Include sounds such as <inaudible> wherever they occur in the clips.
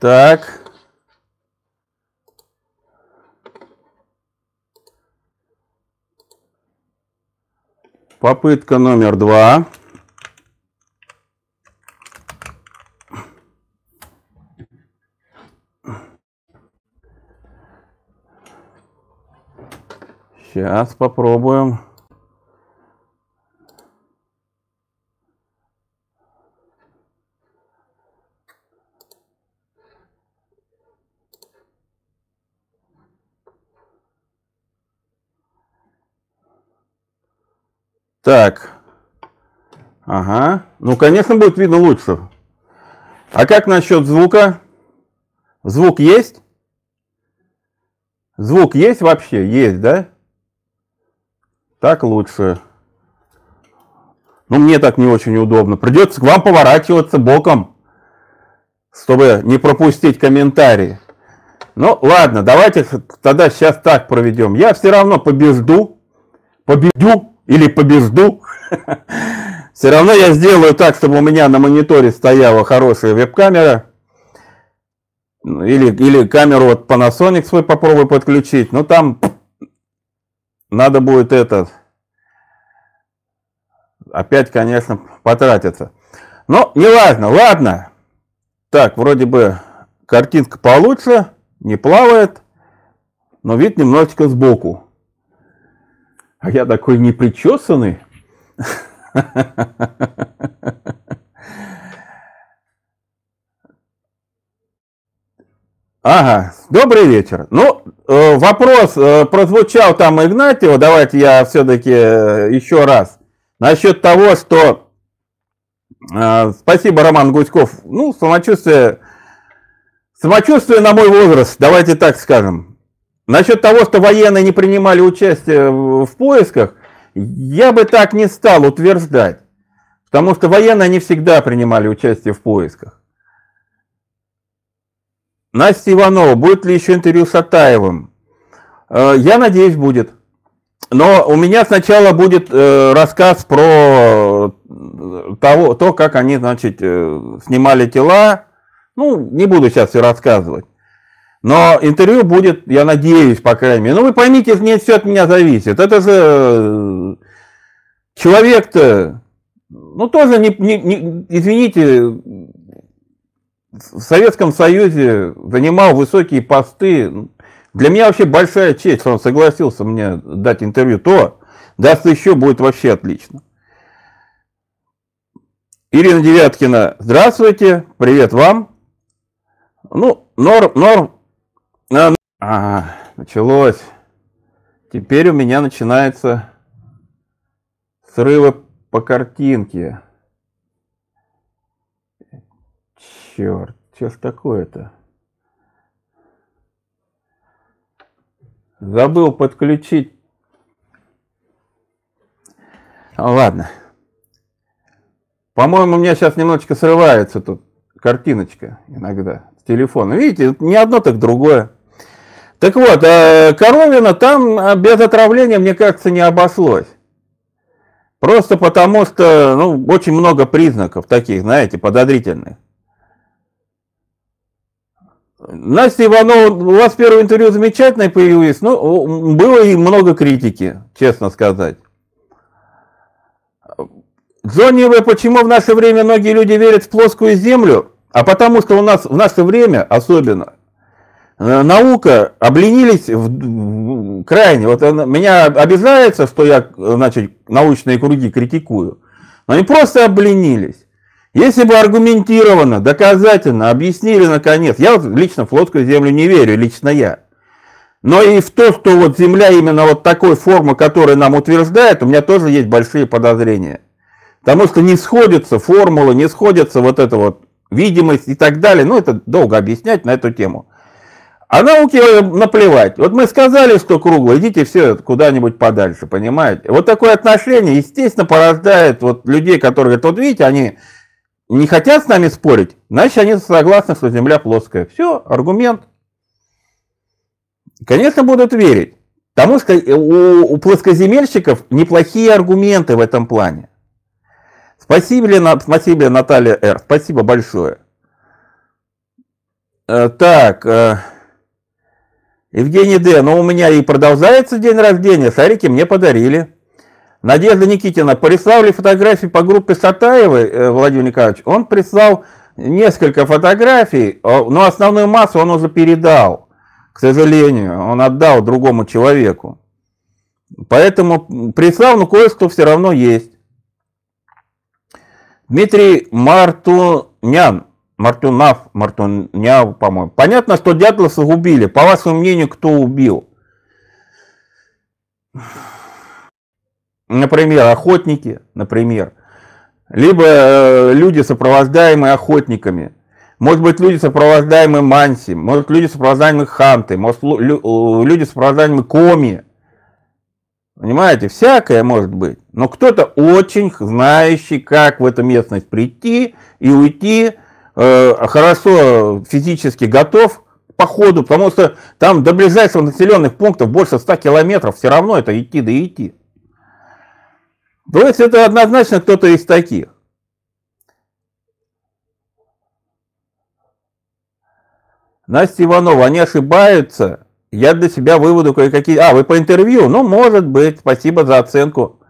Так. Попытка номер два. Сейчас попробуем. Так. Ага. Ну, конечно, будет видно лучше. А как насчет звука? Звук есть? Звук есть вообще? Есть, да? Так лучше. Ну, мне так не очень удобно. Придется к вам поворачиваться боком, чтобы не пропустить комментарии. Ну, ладно, давайте тогда сейчас так проведем. Я все равно побежду, победю или побежду. Все равно я сделаю так, чтобы у меня на мониторе стояла хорошая веб-камера. Или, или камеру вот Panasonic свой попробую подключить. Но там надо будет этот опять, конечно, потратиться. Но не важно, ладно. Так, вроде бы картинка получше, не плавает, но вид немножечко сбоку. А я такой непричесанный. Ага, добрый вечер. Ну, э, вопрос э, прозвучал там Игнатьева, давайте я все-таки э, еще раз. Насчет того, что... Спасибо, Роман Гуськов. Ну, самочувствие... Самочувствие на мой возраст, давайте так скажем. Насчет того, что военные не принимали участие в поисках, я бы так не стал утверждать. Потому что военные не всегда принимали участие в поисках. Настя Иванова, будет ли еще интервью с Атаевым? Э, я надеюсь, будет. Но у меня сначала будет э, рассказ про того, то, как они, значит, э, снимали тела. Ну, не буду сейчас все рассказывать. Но интервью будет, я надеюсь, по крайней мере. Ну, вы поймите, не все от меня зависит. Это же человек-то, ну, тоже, не, не, не, извините, в Советском Союзе занимал высокие посты. Для меня вообще большая честь, что он согласился мне дать интервью. То даст еще, будет вообще отлично. Ирина Девяткина, здравствуйте, привет вам. Ну, норм, норм. А, а, началось. Теперь у меня начинается срывы по картинке. Черт, что ж такое-то? Забыл подключить. А, ладно. По-моему, у меня сейчас немножечко срывается тут картиночка иногда с телефона. Видите, не одно, так другое. Так вот, э, Коровина там а, без отравления, мне кажется, не обошлось. Просто потому что, ну, очень много признаков таких, знаете, подозрительных. Настя Иванова, у вас первое интервью замечательное появилось, но было и много критики, честно сказать. В. Почему в наше время многие люди верят в плоскую землю? А потому что у нас в наше время особенно э, наука обленились в, крайне. Вот меня обижается, что я значит, научные круги критикую. Но они просто обленились. Если бы аргументированно, доказательно объяснили наконец, я вот лично в плоскую землю не верю, лично я. Но и в то, что вот Земля именно вот такой формы, которая нам утверждает, у меня тоже есть большие подозрения. Потому что не сходятся формулы, не сходятся вот эта вот видимость и так далее. Ну, это долго объяснять на эту тему. А науке наплевать. Вот мы сказали, что кругло, идите все куда-нибудь подальше, понимаете? Вот такое отношение, естественно, порождает вот людей, которые говорят, вот видите, они не хотят с нами спорить, значит, они согласны, что Земля плоская. Все, аргумент. Конечно, будут верить. Потому что у, у плоскоземельщиков неплохие аргументы в этом плане. Спасибо, Лена, спасибо, Наталья Р. Спасибо большое. Э, так, э, Евгений Д. Ну, у меня и продолжается день рождения. Сарики мне подарили. Надежда Никитина. Прислали фотографии по группе Сатаевой, э, Владимир Николаевич. Он прислал несколько фотографий, но основную массу он уже передал. К сожалению, он отдал другому человеку. Поэтому прислал, но кое-что все равно есть. Дмитрий Мартунян. Мартунав, Мартуняв, по-моему. Понятно, что Дятловцев убили. По вашему мнению, кто убил? Например, охотники, например. Либо э, люди, сопровождаемые охотниками. Может быть, люди, сопровождаемые Манси. Может, люди, сопровождаемые Ханты. Может, люди, сопровождаемые Коми. Понимаете, всякое может быть. Но кто-то очень знающий, как в эту местность прийти и уйти, э, хорошо физически готов к походу, потому что там до ближайших населенных пунктов больше 100 километров, все равно это идти да идти. То есть это однозначно кто-то из таких. Настя Иванова, они ошибаются, я для себя выводу кое-какие... А, вы по интервью? Ну, может быть. Спасибо за оценку.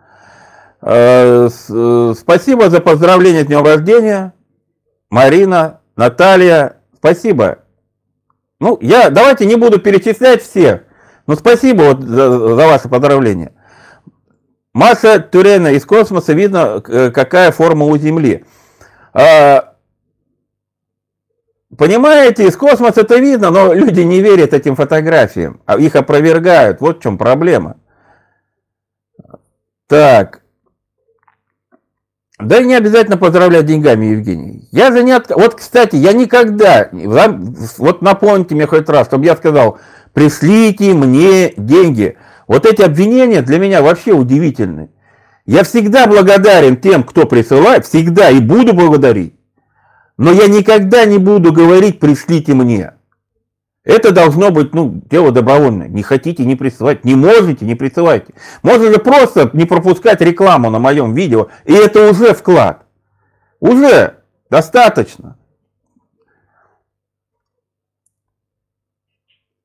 Э, э, спасибо за поздравление с днем рождения. Марина, Наталья, спасибо. Ну, я давайте не буду перечислять всех. Но спасибо вот за, за ваше поздравление. Маша Тюрена из космоса видно, э, какая форма у Земли. А, Понимаете, из космоса это видно, но люди не верят этим фотографиям, а их опровергают. Вот в чем проблема. Так. Да не обязательно поздравлять деньгами, Евгений. Я же не от... Вот, кстати, я никогда... Вот напомните мне хоть раз, чтобы я сказал, пришлите мне деньги. Вот эти обвинения для меня вообще удивительны. Я всегда благодарен тем, кто присылает, всегда и буду благодарить. Но я никогда не буду говорить «пришлите мне». Это должно быть, ну, дело добровольное. Не хотите, не присылать. Не можете, не присылайте. Можно же просто не пропускать рекламу на моем видео, и это уже вклад. Уже достаточно.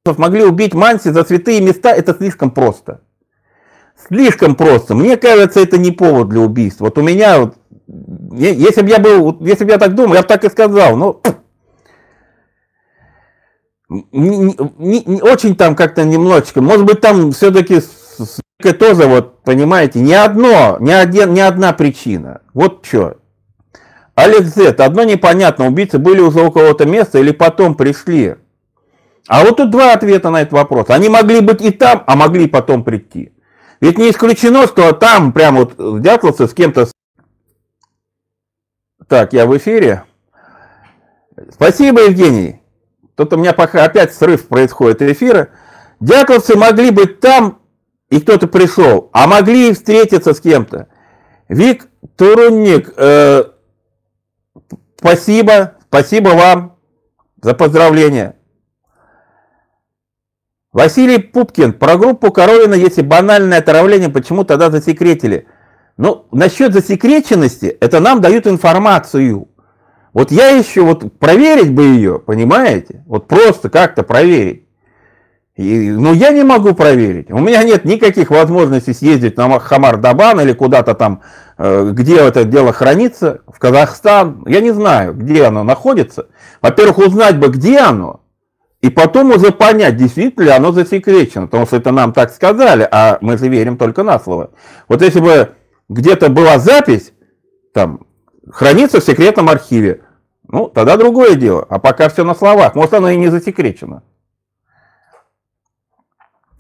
Могли убить Манси за святые места, это слишком просто. Слишком просто. Мне кажется, это не повод для убийства. Вот у меня если бы я был, если бы я так думал, я бы так и сказал. Но не, не, не, очень там как-то немножечко. Может быть, там все-таки тоже, вот, понимаете, не одно, не, один, не одна причина. Вот что. Алекс Z, одно непонятно, убийцы были уже у кого-то места или потом пришли. А вот тут два ответа на этот вопрос. Они могли быть и там, а могли потом прийти. Ведь не исключено, что там прямо вот дятловцы с кем-то так, я в эфире. Спасибо, Евгений. Тут у меня пока опять срыв происходит эфира. Дятловцы могли быть там, и кто-то пришел, а могли встретиться с кем-то. Вик Турунник, э, спасибо, спасибо вам за поздравления. Василий Пупкин, про группу Коровина, если банальное отравление, почему тогда засекретили? Ну, насчет засекреченности, это нам дают информацию. Вот я еще вот проверить бы ее, понимаете? Вот просто как-то проверить. И, ну, я не могу проверить. У меня нет никаких возможностей съездить на Хамар-Дабан или куда-то там, э, где это дело хранится, в Казахстан. Я не знаю, где оно находится. Во-первых, узнать бы, где оно, и потом уже понять, действительно ли оно засекречено. Потому что это нам так сказали, а мы же верим только на слово. Вот если бы где-то была запись, там, хранится в секретном архиве, ну, тогда другое дело. А пока все на словах. Может, оно и не засекречено.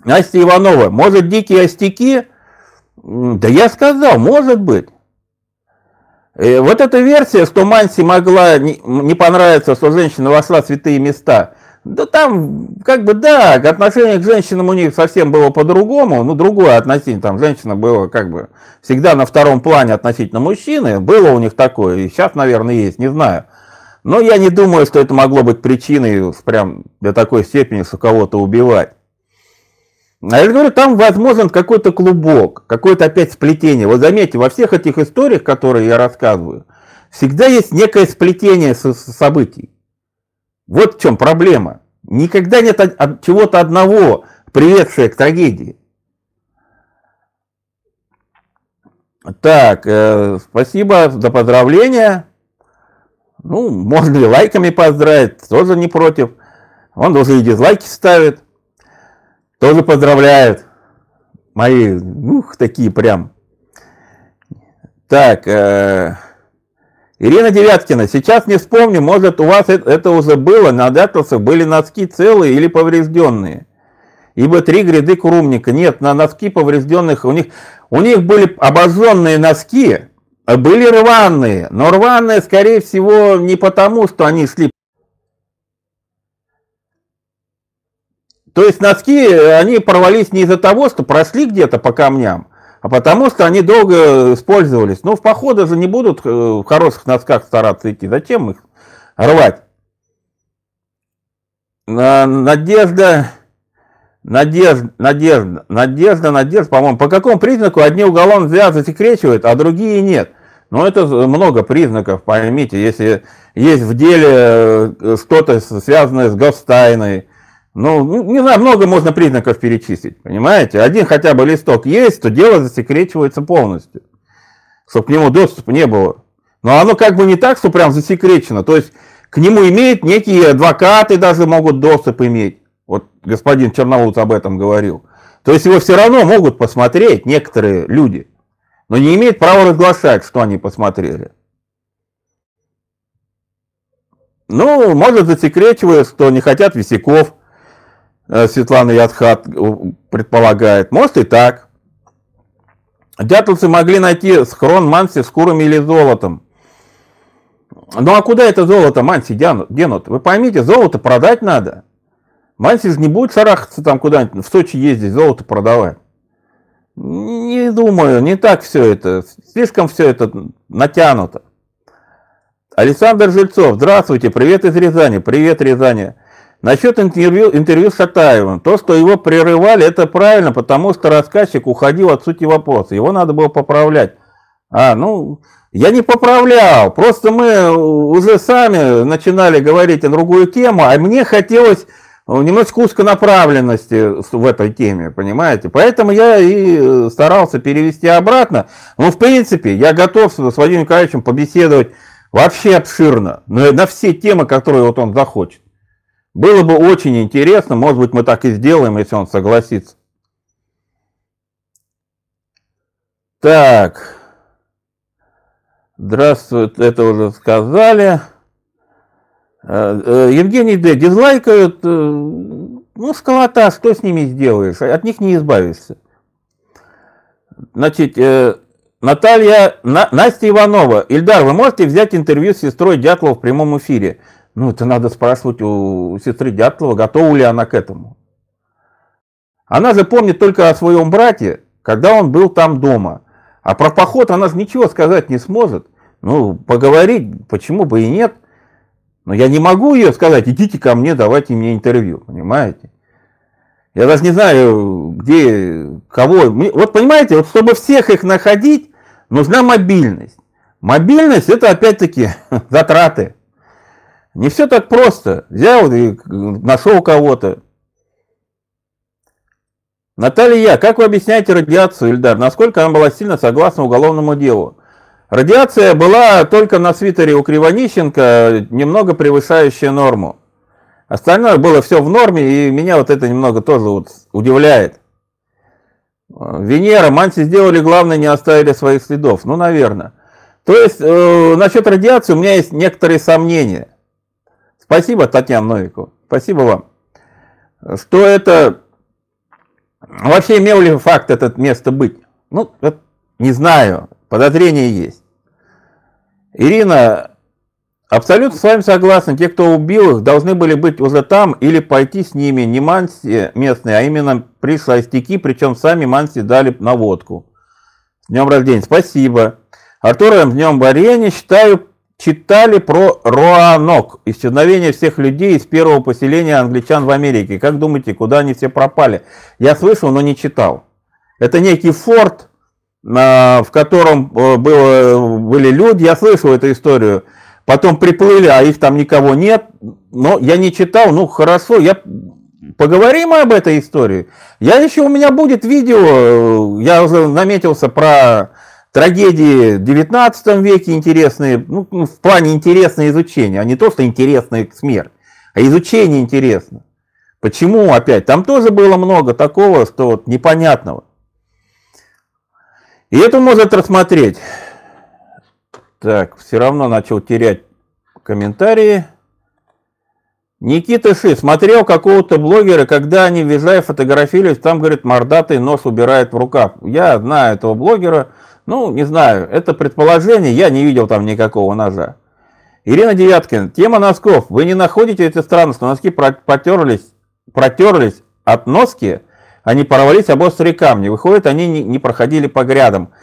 Настя Иванова, может, дикие остяки? Да я сказал, может быть. И э, вот эта версия, что Манси могла не, понравиться, что женщина вошла в святые места, да там, как бы, да, отношение к женщинам у них совсем было по-другому, ну, другое отношение, там, женщина была, как бы, всегда на втором плане относительно мужчины, было у них такое, и сейчас, наверное, есть, не знаю. Но я не думаю, что это могло быть причиной прям до такой степени, что кого-то убивать. А я говорю, там возможен какой-то клубок, какое-то опять сплетение. Вот заметьте, во всех этих историях, которые я рассказываю, всегда есть некое сплетение событий. Вот в чем проблема. Никогда нет от чего-то одного приведшее к трагедии. Так, э, спасибо за поздравления. Ну, можно и лайками поздравить, тоже не против. Он даже и дизлайки ставит. Тоже поздравляют. Мои, ух, такие прям. Так, э, Ирина Девяткина, сейчас не вспомню, может у вас это, уже было, на Дятласах были носки целые или поврежденные. Ибо три гряды крумника. Нет, на носки поврежденных, у них, у них были обожженные носки, а были рваные. Но рваные, скорее всего, не потому, что они шли То есть носки, они порвались не из-за того, что прошли где-то по камням, а потому что они долго использовались. Ну, в походы же не будут э, в хороших носках стараться идти. Зачем их рвать? Надежда, Надежда, Надежда, Надежда, Надежда, по-моему, по какому признаку одни уголовно взят засекречивают, а другие нет? Ну, это много признаков, поймите, если есть в деле э, что-то связанное с гостайной, ну, не знаю, много можно признаков перечислить, понимаете? Один хотя бы листок есть, то дело засекречивается полностью, чтобы к нему доступа не было. Но оно как бы не так, что прям засекречено. То есть к нему имеют некие адвокаты даже могут доступ иметь. Вот господин Черновуц об этом говорил. То есть его все равно могут посмотреть некоторые люди, но не имеют права разглашать, что они посмотрели. Ну, может засекречивают, что не хотят висяков, Светлана Ядхат э, предполагает. Может и так. Дятловцы могли найти схрон Манси с курами или золотом. Ну а куда это золото Манси денут? Вы поймите, золото продать надо. Манси же не будет шарахаться там куда-нибудь в Сочи ездить, золото продавать. Не думаю, не так все это. Слишком все это натянуто. Александр Жильцов, здравствуйте, привет из Рязани, привет Рязани. Насчет интервью, интервью с Шатаевым. То, что его прерывали, это правильно, потому что рассказчик уходил от сути вопроса. Его надо было поправлять. А, ну, я не поправлял. Просто мы уже сами начинали говорить о другую тему, а мне хотелось немножечко узконаправленности в этой теме, понимаете? Поэтому я и старался перевести обратно. Ну, в принципе, я готов с Владимиром Николаевичем побеседовать вообще обширно, на все темы, которые вот он захочет. Было бы очень интересно, может быть, мы так и сделаем, если он согласится. Так. Здравствуйте, это уже сказали. Э, э, Евгений Д. Дизлайкают. Э, ну, сколота, что с ними сделаешь? От них не избавишься. Значит, Наталья, Настя Иванова. Ильдар, вы можете взять интервью с сестрой Дятлова в прямом эфире? Ну, это надо спрашивать у сестры Дятлова, готова ли она к этому. Она же помнит только о своем брате, когда он был там дома. А про поход она же ничего сказать не сможет. Ну, поговорить, почему бы и нет. Но я не могу ее сказать, идите ко мне, давайте мне интервью, понимаете? Я даже не знаю, где, кого. Вот понимаете, вот чтобы всех их находить, нужна мобильность. Мобильность это опять-таки <laughs> затраты. Не все так просто. Взял и нашел кого-то. Наталья, как вы объясняете радиацию, Ильдар? Насколько она была сильно согласна уголовному делу? Радиация была только на свитере у Кривонищенко, немного превышающая норму. Остальное было все в норме, и меня вот это немного тоже вот удивляет. Венера, Манси сделали, главное, не оставили своих следов. Ну, наверное. То есть, э, насчет радиации у меня есть некоторые сомнения. Спасибо, Татьяна Новикова. Спасибо вам. Что это... Вообще имел ли факт этот место быть? Ну, не знаю. Подозрение есть. Ирина, абсолютно с вами согласна. Те, кто убил их, должны были быть уже там или пойти с ними. Не манси местные, а именно при шастяки, причем сами манси дали наводку. С днем рождения. Спасибо. Артур, с днем варенья. Считаю читали про Роанок, исчезновение всех людей из первого поселения англичан в Америке. Как думаете, куда они все пропали? Я слышал, но не читал. Это некий форт, а, в котором э, было, были люди. Я слышал эту историю. потом приплыли, а их там никого нет. Но я не читал, ну хорошо, я поговорим об этой истории. Я еще, у меня будет видео, я уже наметился про трагедии в 19 веке интересные, ну, ну, в плане интересное изучение, а не то, что интересная смерть, а изучение интересно. Почему опять? Там тоже было много такого, что вот непонятного. И это может рассмотреть. Так, все равно начал терять комментарии. Никита Ши смотрел какого-то блогера, когда они въезжая фотографировались, там, говорит, мордатый нож убирает в рукав. Я знаю этого блогера, ну, не знаю, это предположение, я не видел там никакого ножа. Ирина Девяткина, тема носков. Вы не находите это странно, что носки протерлись, протерлись от носки, они порвались об острые камни. Выходит, они не, не проходили по грядам.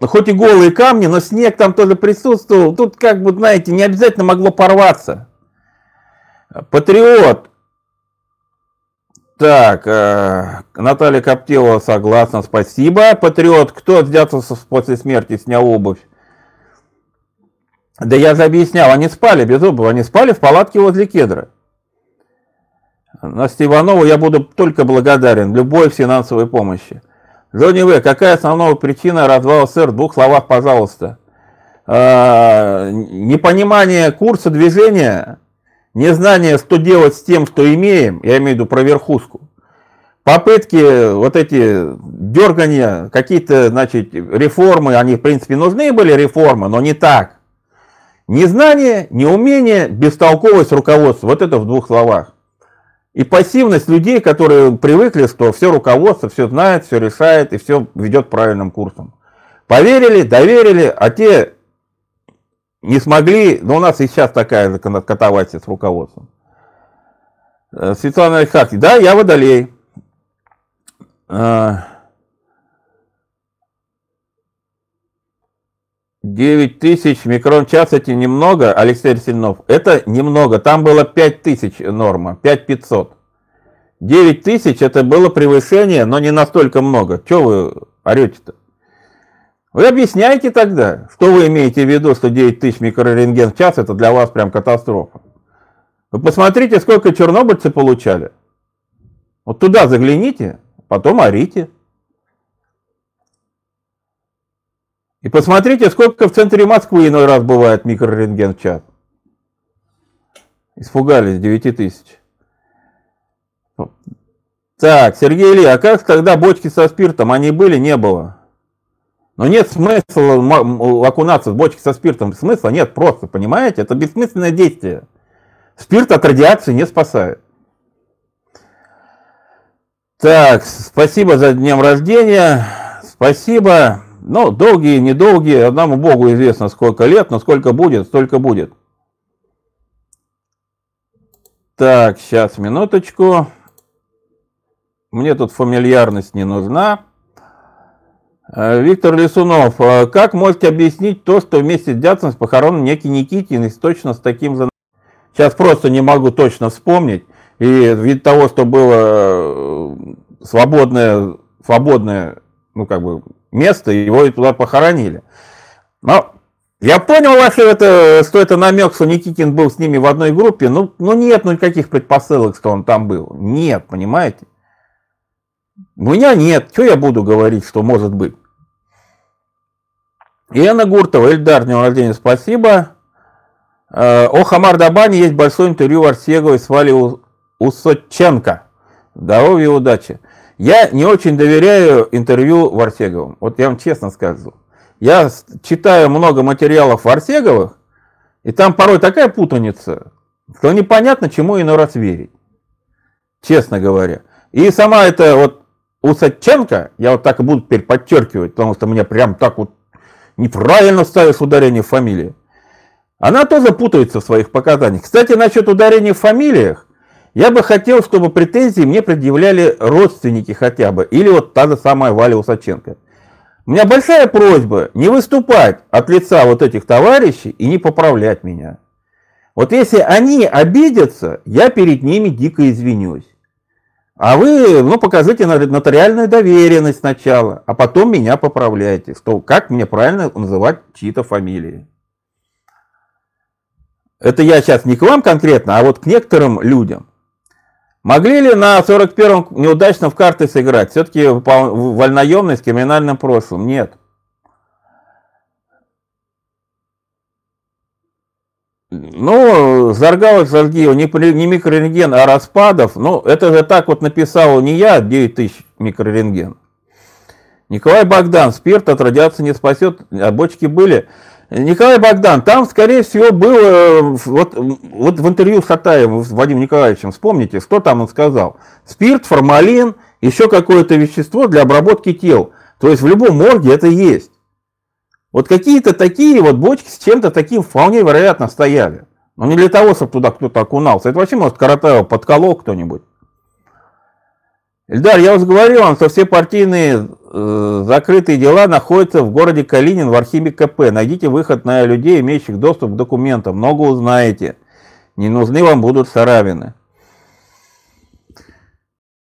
Хоть и голые камни, но снег там тоже присутствовал. Тут, как бы, знаете, не обязательно могло порваться. Патриот. Так, э, Наталья Коптелова согласна, спасибо. Патриот, кто взялся после смерти, снял обувь? Да я же объяснял, они спали без обуви, они спали в палатке возле кедра. Насте Иванову я буду только благодарен любой финансовой помощи. Джонни В., какая основная причина развала СССР? В двух словах, пожалуйста. А, непонимание курса движения, незнание, что делать с тем, что имеем, я имею в виду про верхушку. Попытки, вот эти дергания, какие-то, значит, реформы, они, в принципе, нужны были реформы, но не так. Незнание, неумение, бестолковость руководства. Вот это в двух словах. И пассивность людей, которые привыкли, что все руководство все знает, все решает и все ведет правильным курсом. Поверили, доверили, а те не смогли, но у нас и сейчас такая же с руководством. Э, Светлана Хахти, да, я водолей. 9 э, тысяч микрон в час это немного, Алексей Сильнов. Это немного, там было 5 тысяч норма, 5 500. 9 тысяч это было превышение, но не настолько много. Чего вы орете-то? Вы объясняете тогда, что вы имеете в виду, что 9 тысяч микрорентген в час это для вас прям катастрофа. Вы посмотрите, сколько чернобыльцы получали. Вот туда загляните, потом орите. И посмотрите, сколько в центре Москвы иной раз бывает микрорентген в час. Испугались 9 тысяч. Так, Сергей Илья, а как тогда бочки со спиртом? Они были, не было. Но нет смысла окунаться в бочки со спиртом. Смысла нет просто, понимаете? Это бессмысленное действие. Спирт от радиации не спасает. Так, спасибо за днем рождения. Спасибо. Ну, долгие, недолгие, одному Богу известно сколько лет, но сколько будет, столько будет. Так, сейчас, минуточку. Мне тут фамильярность не нужна. Э, Виктор Лисунов, э, как можете объяснить то, что вместе с Дятсом похоронен некий Никитин и точно с таким же... Сейчас просто не могу точно вспомнить. И вид того, что было э, свободное, свободное ну, как бы, место, его и туда похоронили. Но я понял ваше это, что это намек, что Никитин был с ними в одной группе. Ну, ну нет ну никаких предпосылок, что он там был. Нет, понимаете? У меня нет. Что я буду говорить, что может быть? Иена Гуртова, Эльдар, днем рождения, спасибо. Э, о Хамар Дабане есть большое интервью Арсеговой с Валей Усоченко. Здоровья и удачи. Я не очень доверяю интервью Варсеговым. Вот я вам честно скажу. Я читаю много материалов Варсеговых, и там порой такая путаница, что непонятно, чему иной раз верить. Честно говоря. И сама эта вот Усаченко, я вот так и буду теперь подчеркивать, потому что мне прям так вот неправильно ставишь ударение в фамилии. Она тоже путается в своих показаниях. Кстати, насчет ударения в фамилиях, я бы хотел, чтобы претензии мне предъявляли родственники хотя бы, или вот та же самая Валя Усаченко. У меня большая просьба не выступать от лица вот этих товарищей и не поправлять меня. Вот если они обидятся, я перед ними дико извинюсь. А вы, ну, покажите нотариальную доверенность сначала, а потом меня поправляйте, что как мне правильно называть чьи-то фамилии. это я сейчас не к вам конкретно, а вот к некоторым людям. Могли ли на 41-м неудачно в карты сыграть? Все-таки вольноемный с криминальным прошлым? Нет. Ну, Заргалов Заргиев, не, не микрорентген, а распадов. Ну, это же так вот написал не я, 9 тысяч микрорентген. Николай Богдан, спирт от радиации не спасет, а бочки были. Николай Богдан, там, скорее всего, было, вот, вот в интервью с Хатаевым, с Вадимом Николаевичем, вспомните, что там он сказал. Спирт, формалин, еще какое-то вещество для обработки тел. То есть в любом морге это есть. Вот какие-то такие вот бочки с чем-то таким вполне вероятно стояли. Но не для того, чтобы туда кто-то окунался. Это вообще, может, Каратаева подколол кто-нибудь. Эльдар, я уже говорил вам, что все партийные э, закрытые дела находятся в городе Калинин в архиве КП. Найдите выход на людей, имеющих доступ к документам. Много узнаете. Не нужны вам будут саравины.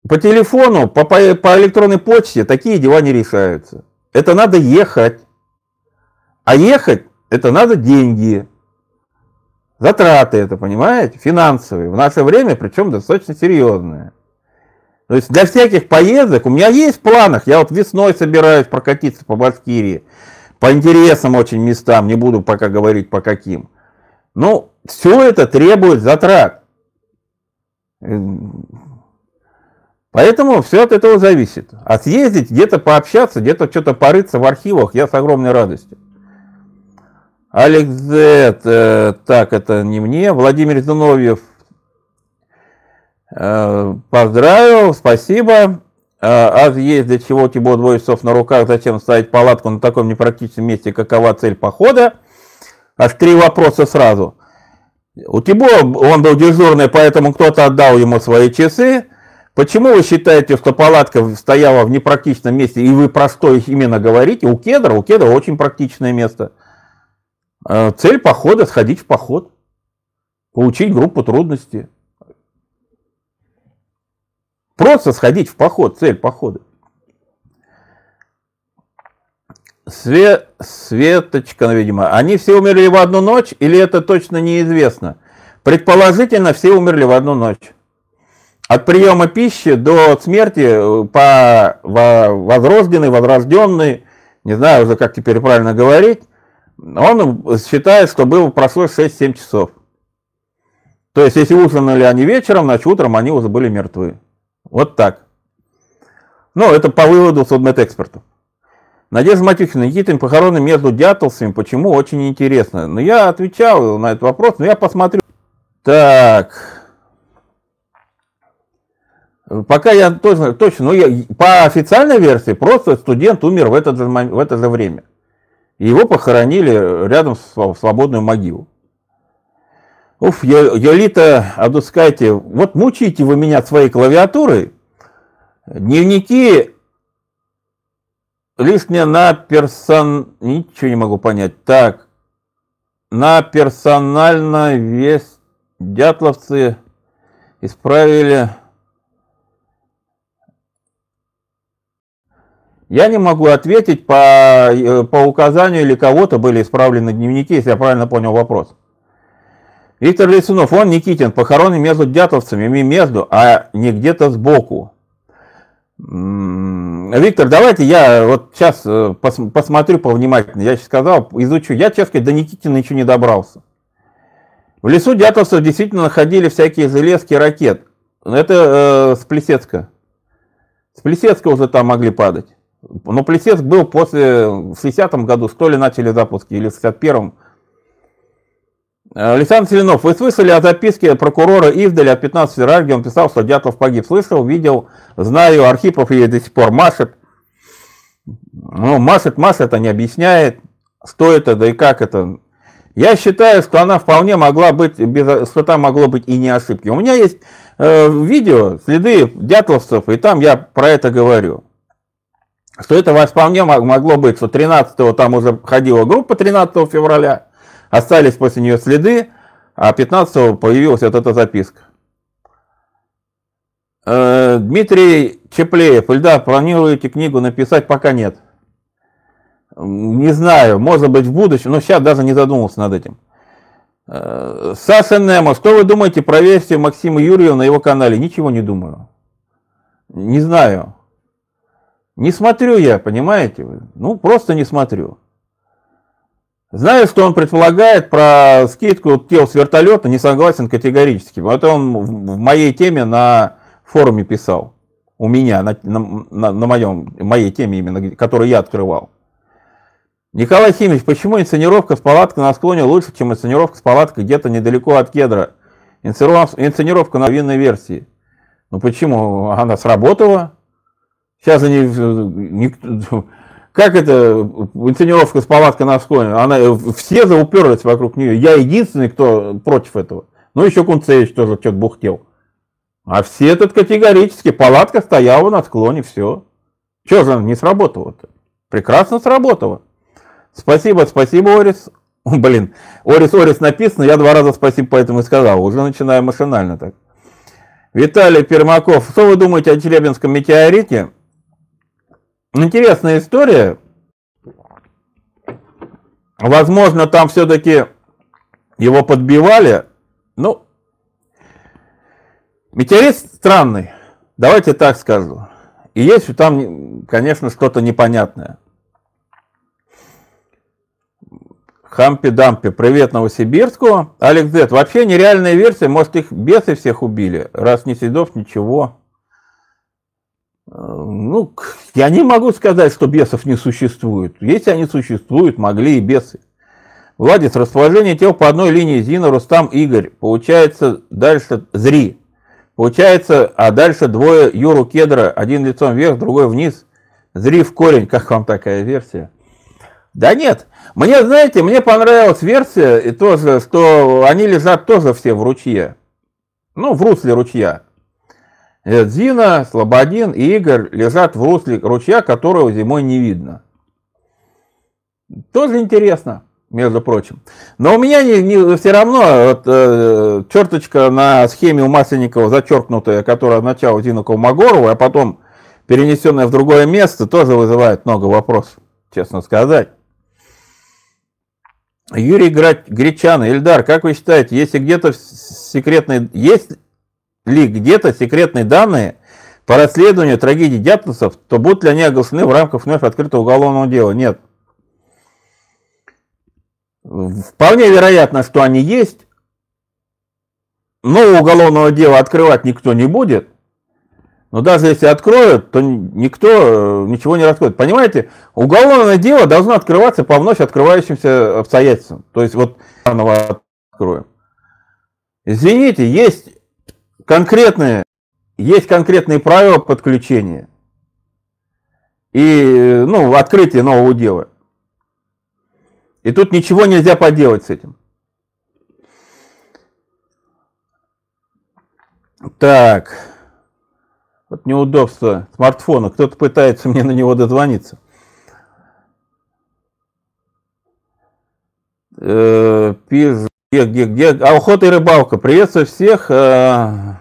По телефону, по, по, по электронной почте такие дела не решаются. Это надо ехать. А ехать, это надо деньги. Затраты это, понимаете, финансовые. В наше время, причем достаточно серьезные. То есть для всяких поездок, у меня есть в планах, я вот весной собираюсь прокатиться по Башкирии, по интересным очень местам, не буду пока говорить по каким. Но все это требует затрат. Поэтому все от этого зависит. А съездить, где-то пообщаться, где-то что-то порыться в архивах я с огромной радостью. Алекс э, так, это не мне. Владимир Зиновьев, э, поздравил, спасибо. Э, а есть для чего Тибо двое часов на руках, зачем ставить палатку на таком непрактичном месте, какова цель похода? Аж три вопроса сразу. У Тибо он был дежурный, поэтому кто-то отдал ему свои часы. Почему вы считаете, что палатка стояла в непрактичном месте, и вы простой именно говорите? У кедра, у кедра очень практичное место. Э, цель похода – сходить в поход, получить группу трудностей. Просто сходить в поход, цель похода. Све... Светочка, видимо. Они все умерли в одну ночь или это точно неизвестно? Предположительно, все умерли в одну ночь. От приема пищи до смерти э, по возрожденный, возрожденный, не знаю уже, как теперь правильно говорить, он считает, что было прошло 6-7 часов. То есть, если ужинали они вечером, значит, утром они уже были мертвы. Вот так. Ну, это по выводу судмедэкспертов. Надежда Матюхина, Никитин похороны между дятловцами, почему? Очень интересно. Но я отвечал на этот вопрос, но я посмотрю. Так. Пока я точно, точно ну, я, по официальной версии, просто студент умер в это же, в это же время. Его похоронили рядом с свободную могилу. Уф, Йолита Адускайте, вот мучите вы меня своей клавиатурой. Дневники лишнее на персон... Ничего не могу понять. Так, на персонально вес дятловцы исправили Я не могу ответить по, э, по указанию или кого-то были исправлены дневники, если я правильно понял вопрос. Виктор Лисунов, он Никитин, похоронен между дятловцами, не между, а не где-то сбоку. Виктор, давайте я вот сейчас э, пос, посмотрю повнимательнее. Я сейчас сказал, изучу. Я, честно до Никитина еще не добрался. В лесу дятловцев действительно находили всякие железки ракет. Это э, с Плесецка. С Плесецка уже там могли падать. Но Плесецк был после, в 60-м году, что ли, начали запуски, или в 61-м. Александр Селенов, вы слышали о записке прокурора Ивдаля от 15 февраля, где он писал, что Дятлов погиб? Слышал, видел, знаю, Архипов ей до сих пор машет. Ну, машет, машет, а не объясняет, что это, да и как это. Я считаю, что она вполне могла быть, без, что там могло быть и не ошибки. У меня есть э, видео, следы дятловцев, и там я про это говорю что это вполне могло быть, что 13 там уже ходила группа 13 февраля, остались после нее следы, а 15 появилась вот эта записка. Э, Дмитрий Чеплеев, Ильда, планируете книгу написать? Пока нет. Не знаю, может быть в будущем, но сейчас даже не задумался над этим. Э, Саша Немо, что вы думаете про версию Максима Юрьева на его канале? Ничего не думаю. Не знаю. Не смотрю я, понимаете? Ну, просто не смотрю. Знаю, что он предполагает про скидку тел с вертолета, не согласен категорически. Это он в моей теме на форуме писал. У меня, на, на, на моем, моей теме именно, которую я открывал. Николай Химич, почему инсценировка с палаткой на склоне лучше, чем инсценировка с палаткой где-то недалеко от кедра? Инсценировка на винной версии. Ну почему? Она сработала. Сейчас они... Не, <laughs> как это инсценировка с палаткой склоне? Она, все зауперлись вокруг нее. Я единственный, кто против этого. Ну, еще Кунцевич тоже что-то бухтел. А все тут категорически. Палатка стояла на склоне, все. Что же не сработало-то? Прекрасно сработало. Спасибо, спасибо, Орис. <laughs> Блин, Орис, Орис написано, я два раза спасибо поэтому и сказал. Уже начинаю машинально так. Виталий Пермаков, что вы думаете о Челябинском метеорите? Интересная история. Возможно, там все-таки его подбивали. Ну, метеорит странный. Давайте так скажу. И есть там, конечно, что-то непонятное. Хампи-дампи, привет Новосибирску. Алекс Зет, вообще нереальная версия, может их бесы всех убили, раз не следов, ничего. Ну, я не могу сказать, что бесов не существует. Если они существуют, могли и бесы. Владис, расположение тел по одной линии Зина, Рустам, Игорь. Получается дальше Зри. Получается, а дальше двое Юру Кедра, один лицом вверх, другой вниз. Зри в корень. Как вам такая версия? Да нет, мне, знаете, мне понравилась версия, и тоже, что они лежат тоже все в ручье. Ну, в русле ручья. Зина, Слободин и Игорь лежат в русле ручья, которого зимой не видно. Тоже интересно, между прочим. Но у меня не, не, все равно вот, э, черточка на схеме у Масленникова зачеркнутая, которая означала Зину Колмогорову, а потом перенесенная в другое место, тоже вызывает много вопросов, честно сказать. Юрий Гречан, Ильдар, как вы считаете, если где-то секретные, есть ли где-то секретные данные по расследованию трагедии Дятловцев, то будут ли они оглашены в рамках вновь открытого уголовного дела? Нет. Вполне вероятно, что они есть, но уголовного дела открывать никто не будет. Но даже если откроют, то никто э, ничего не раскроет. Понимаете, уголовное дело должно открываться по вновь открывающимся обстоятельствам. То есть вот откроем. Извините, есть конкретные, есть конкретные правила подключения и ну, открытия нового дела. И тут ничего нельзя поделать с этим. Так. Вот неудобство смартфона. Кто-то пытается мне на него дозвониться. Э, пиз... Где, где, где? А охота и рыбалка. Приветствую всех. Э,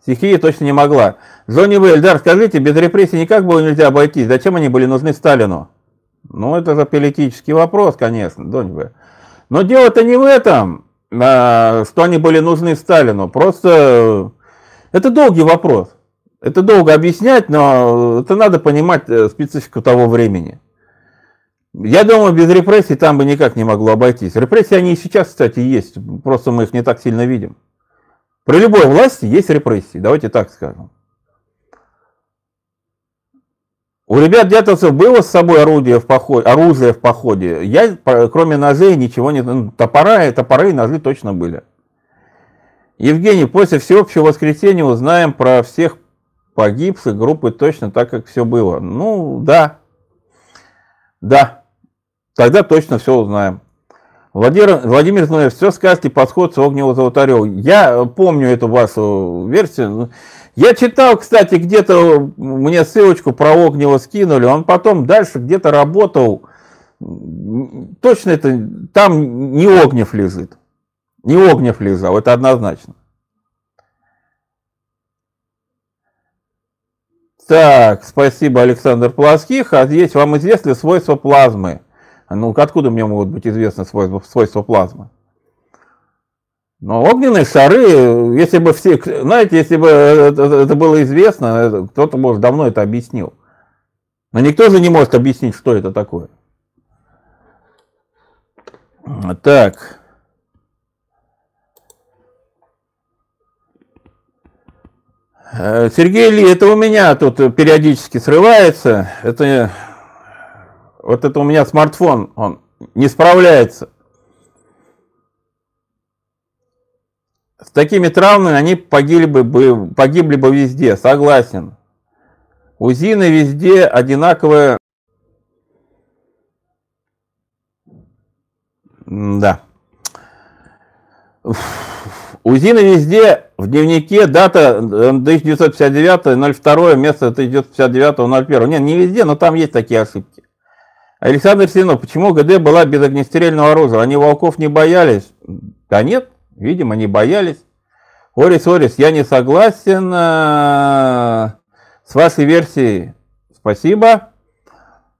стихия точно не могла. Зони В. Эльдар, скажите, без репрессий никак было нельзя обойтись. Зачем они были нужны Сталину? Ну, это же политический вопрос, конечно, Зони В. Но дело-то не в этом, а, что они были нужны Сталину. Просто это долгий вопрос. Это долго объяснять, но это надо понимать э, специфику того времени. Я думаю, без репрессий там бы никак не могло обойтись. Репрессии они и сейчас, кстати, есть, просто мы их не так сильно видим. При любой власти есть репрессии, давайте так скажем. У ребят дятелцев было с собой орудие в походе, оружие в походе. Я, кроме ножей, ничего не... Ну, топора, топоры и ножи точно были. Евгений, после всеобщего воскресенья узнаем про всех погибших группы точно так, как все было. Ну, да. Да. Тогда точно все узнаем. Владимир, Владимир Зноев, все скажете по сходству Огнева Золотарева. Я помню эту вашу версию. Я читал, кстати, где-то мне ссылочку про Огнева скинули. Он потом дальше где-то работал. Точно это там не Огнев лежит. Не Огнев лежал, это однозначно. Так, спасибо, Александр Плоских. А здесь вам известны свойства плазмы? Ну, откуда мне могут быть известны свойства, свойства плазмы? Но огненные шары, если бы все, знаете, если бы это было известно, кто-то, может, давно это объяснил. Но никто же не может объяснить, что это такое. Так. Э, Сергей Ли, это у меня тут периодически срывается. Это вот это у меня смартфон, он не справляется. С такими травмами они погибли бы, погибли бы везде, согласен. УЗИны везде одинаковые. Да. УЗИны везде в дневнике дата 1959-02, место 1959-01. Нет, не везде, но там есть такие ошибки. Александр Синов, почему ГД была без огнестрельного оружия? Они волков не боялись? Да нет, видимо, не боялись. Орис, Орис, я не согласен э, с вашей версией. Спасибо.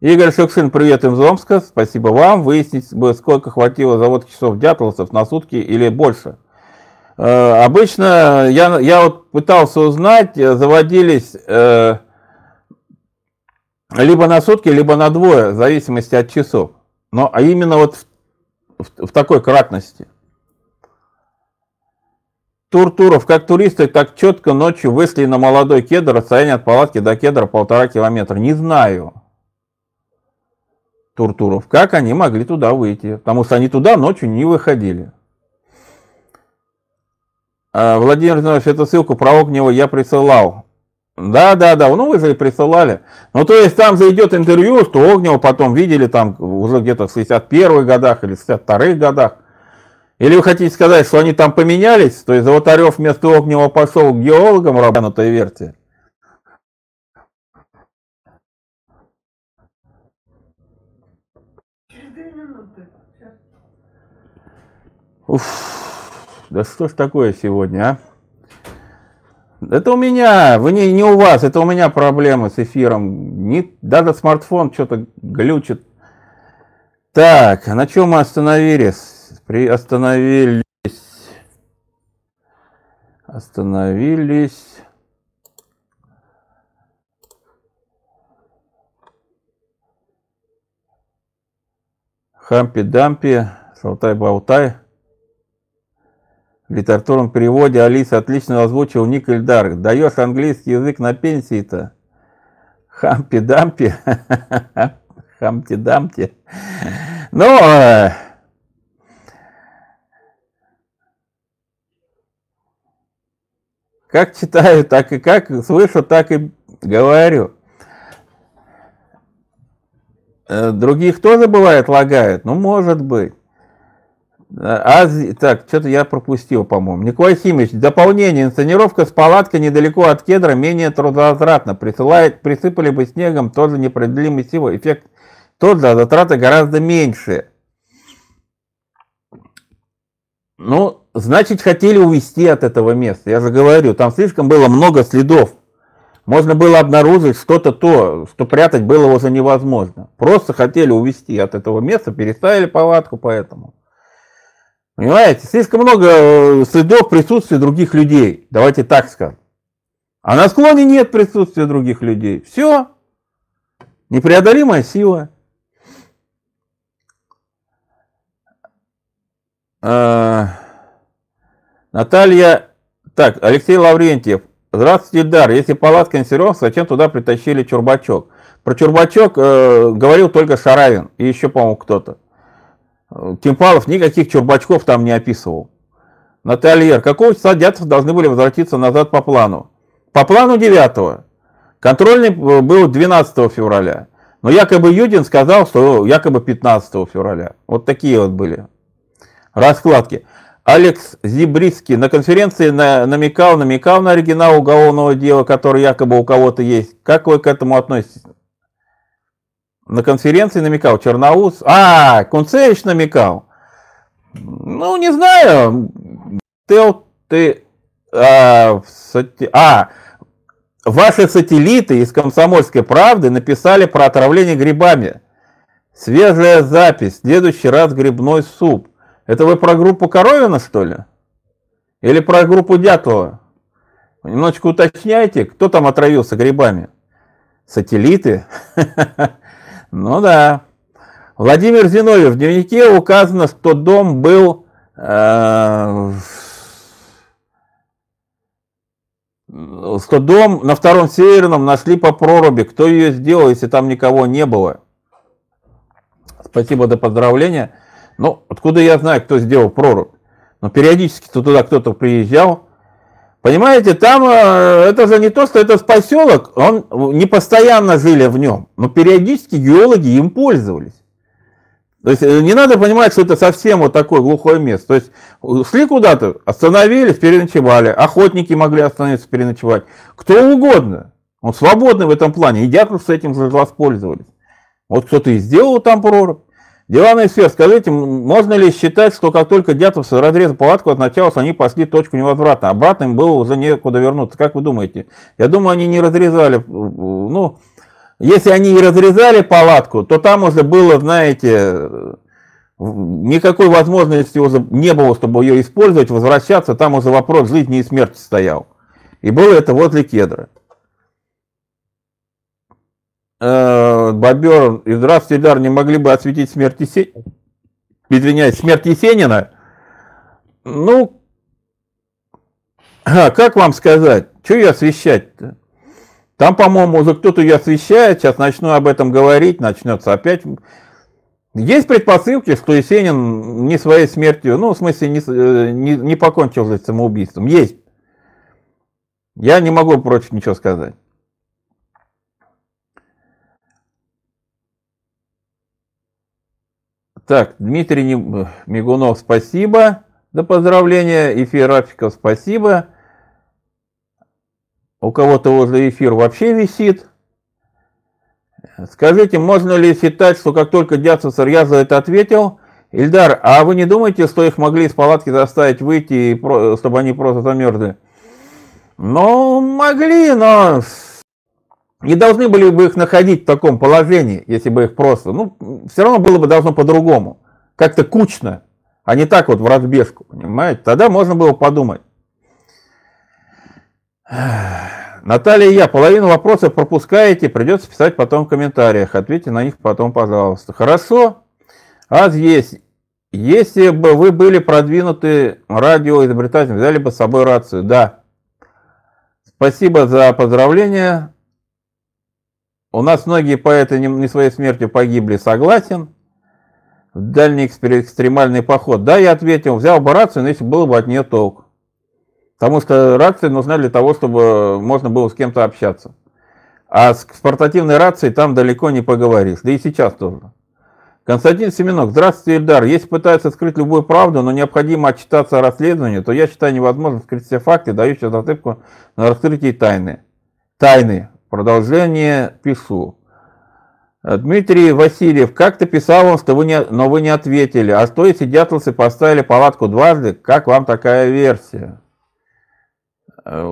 Игорь Шукшин, привет из Омска. Спасибо вам. Выяснить бы, сколько хватило завод часов дятловцев на сутки или больше. Э, обычно я, я вот пытался узнать, заводились э, либо на сутки, либо на двое, в зависимости от часов. Но а именно вот в, в, в такой кратности. Тур туров, как туристы, так четко ночью вышли на молодой кедр, расстояние от палатки до кедра полтора километра. Не знаю. Тур туров, как они могли туда выйти, потому что они туда ночью не выходили. А, Владимир Зинович, эту ссылку про Огнева я присылал. Да, да, да, ну вы же и присылали. Ну, то есть там зайдет интервью, что Огнева потом видели там уже где-то в 61-х годах или 62-х годах. Или вы хотите сказать, что они там поменялись? То есть Золотарев вместо Огнева пошел к геологам, работанутая версия? Уф, да что ж такое сегодня, а? Это у меня, вы не, не у вас, это у меня проблемы с эфиром. Не, даже смартфон что-то глючит. Так, на чем мы остановились? Приостановились. Остановились. Хампи-дампи, шалтай-болтай. В литературном переводе Алиса отлично озвучил Ник Эльдар. Даешь английский язык на пенсии-то? Хампи-дампи. <laughs> Хамти-дамти. Ну, э, как читаю, так и как слышу, так и говорю. Э, других тоже бывает лагает? Ну, может быть. Ази... Так, что-то я пропустил, по-моему. Николай Химич, дополнение. Инсценировка с палаткой недалеко от кедра менее трудозатратно. Присылает, присыпали бы снегом, тоже неопределимый сила. Эффект тот же, а затраты гораздо меньше. Ну, значит, хотели увести от этого места. Я же говорю, там слишком было много следов. Можно было обнаружить что-то то, что прятать было уже невозможно. Просто хотели увести от этого места, переставили палатку поэтому. Понимаете, слишком много э, следов присутствия других людей. Давайте так скажем. А на склоне нет присутствия других людей. Все. Непреодолимая сила. А, Наталья. Так, Алексей Лаврентьев. Здравствуйте, Ильдар. Если палатка консервов, зачем туда притащили чурбачок? Про чурбачок э, говорил только Шаравин и еще, по-моему, кто-то. Кимпалов никаких чурбачков там не описывал. Натальер, какого числа дятлов должны были возвратиться назад по плану? По плану 9 Контрольный э, был 12 февраля. Но якобы Юдин сказал, что якобы 15 февраля. Вот такие вот были раскладки. Алекс Зибрицкий на конференции намекал, намекал на оригинал уголовного дела, который якобы у кого-то есть. Как вы к этому относитесь? На конференции намекал, Черноус. А, Кунцевич намекал. Ну, не знаю. Ты, ты а, сати... а, ваши сателлиты из «Комсомольской правды» написали про отравление грибами. Свежая запись. Следующий раз грибной суп. Это вы про группу Коровина, что ли? Или про группу Дятлова? Немножечко уточняйте, кто там отравился грибами? Сателлиты? <laughs> Ну да. Владимир Зиновьев. В дневнике указано, что дом был э, что дом на втором северном нашли по проруби. Кто ее сделал, если там никого не было? Спасибо за поздравления. Ну, откуда я знаю, кто сделал прорубь? Но периодически туда кто-то приезжал. Понимаете, там э, это же не то, что это поселок, он не постоянно жили в нем, но периодически геологи им пользовались. То есть э, не надо понимать, что это совсем вот такое глухое место. То есть шли куда-то, остановились, переночевали. Охотники могли остановиться, переночевать. Кто угодно. Он свободный в этом плане. И дятлов с этим воспользовались. Вот кто-то и сделал там прорубь. Диванный сфер, скажите, можно ли считать, что как только дятловцы разрезали палатку от начала, они пошли точку невозврата, обратно им было уже некуда вернуться? Как вы думаете? Я думаю, они не разрезали, ну, если они и разрезали палатку, то там уже было, знаете, никакой возможности уже не было, чтобы ее использовать, возвращаться, там уже вопрос жизни и смерти стоял. И было это возле кедра. Э, Бобер, и здравствуйте, Дар, не могли бы осветить смерть Есенина? Извиняюсь, смерть Есенина? Ну, а, как вам сказать? Что ее освещать-то? Там, по-моему, уже кто-то ее освещает, сейчас начну об этом говорить, начнется опять. Есть предпосылки, что Есенин не своей смертью, ну, в смысле, не, э, не, не покончил с самоубийством. Есть. Я не могу против ничего сказать. Так, Дмитрий Мигунов, спасибо за поздравления. Эфир Рафиков, спасибо. У кого-то возле эфир вообще висит. Скажите, можно ли считать, что как только Дяцев я за это ответил, Ильдар, а вы не думаете, что их могли из палатки заставить выйти, чтобы они просто замерзли? Ну, могли, но не должны были бы их находить в таком положении, если бы их просто... Ну, все равно было бы должно по-другому. Как-то кучно, а не так вот в разбежку, понимаете? Тогда можно было подумать. Наталья я, половину вопросов пропускаете, придется писать потом в комментариях. Ответьте на них потом, пожалуйста. Хорошо? А здесь, если бы вы были продвинуты радиоизобретателем, взяли бы с собой рацию. Да. Спасибо за поздравления. У нас многие поэты не своей смертью погибли, согласен. Дальний экстремальный поход. Да, я ответил, взял бы рацию, но если было бы от нее толк. Потому что рация нужна для того, чтобы можно было с кем-то общаться. А с портативной рацией там далеко не поговоришь. Да и сейчас тоже. Константин Семенок. Здравствуйте, Ильдар. Если пытаются скрыть любую правду, но необходимо отчитаться о расследовании, то я считаю невозможно скрыть все факты, дающие зацепку на раскрытие тайны. Тайны. Продолжение пишу. Дмитрий Васильев, как-то писал он, что вы не, но вы не ответили. А что если дятловцы поставили палатку дважды? Как вам такая версия? Э,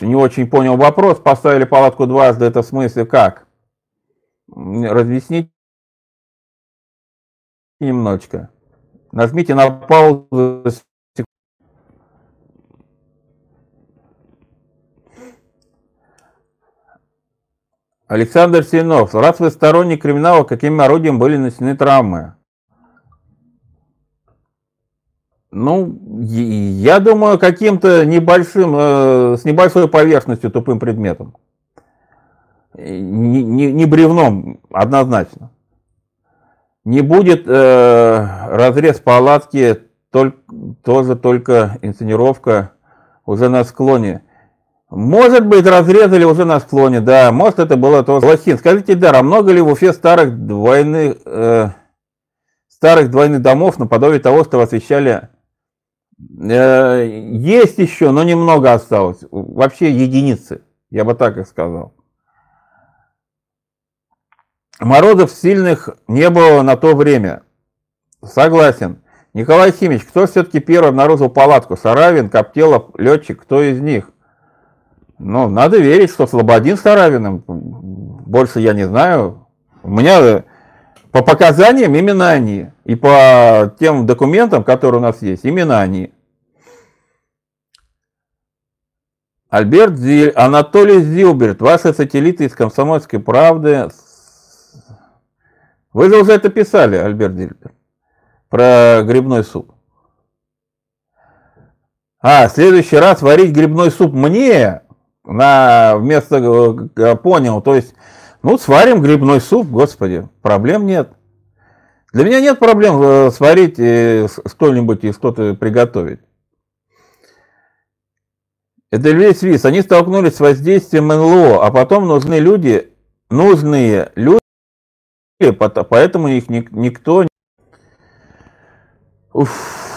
не очень понял вопрос. Поставили палатку дважды, это в смысле как? Разъясните немножечко. Нажмите на паузу. Александр Синов, раз вы сторонник криминала, каким орудием были нанесены травмы? Ну, я думаю, каким-то небольшим, э, с небольшой поверхностью тупым предметом. Не, не, не бревном, однозначно. Не будет э, разрез палатки, только, тоже только инсценировка уже на склоне. Может быть, разрезали уже на склоне, да, может это было тоже. Лосин, скажите, Дар, а много ли в Уфе старых двойных, э, старых двойных домов наподобие того, что освещали Э, есть еще, но немного осталось. Вообще единицы, я бы так и сказал. Морозов сильных не было на то время. Согласен. Николай Химич, кто все-таки первый обнаружил палатку? Саравин, Коптелов, летчик, кто из них? Ну, надо верить, что Слободин с Саравиным. Больше я не знаю. У меня по показаниям именно они. И по тем документам, которые у нас есть, именно они. Альберт Зиль, Анатолий Зилберт, ваши сателлиты из «Комсомольской правды». Вы же уже это писали, Альберт Зильберт, про грибной суп. А, следующий раз варить грибной суп мне на вместо э, понял, то есть, ну, сварим грибной суп, господи, проблем нет. Для меня нет проблем э, сварить э, что-нибудь и что-то приготовить. Это весь виз. Они столкнулись с воздействием НЛО, а потом нужны люди, нужные люди, поэтому их никто не... Уф.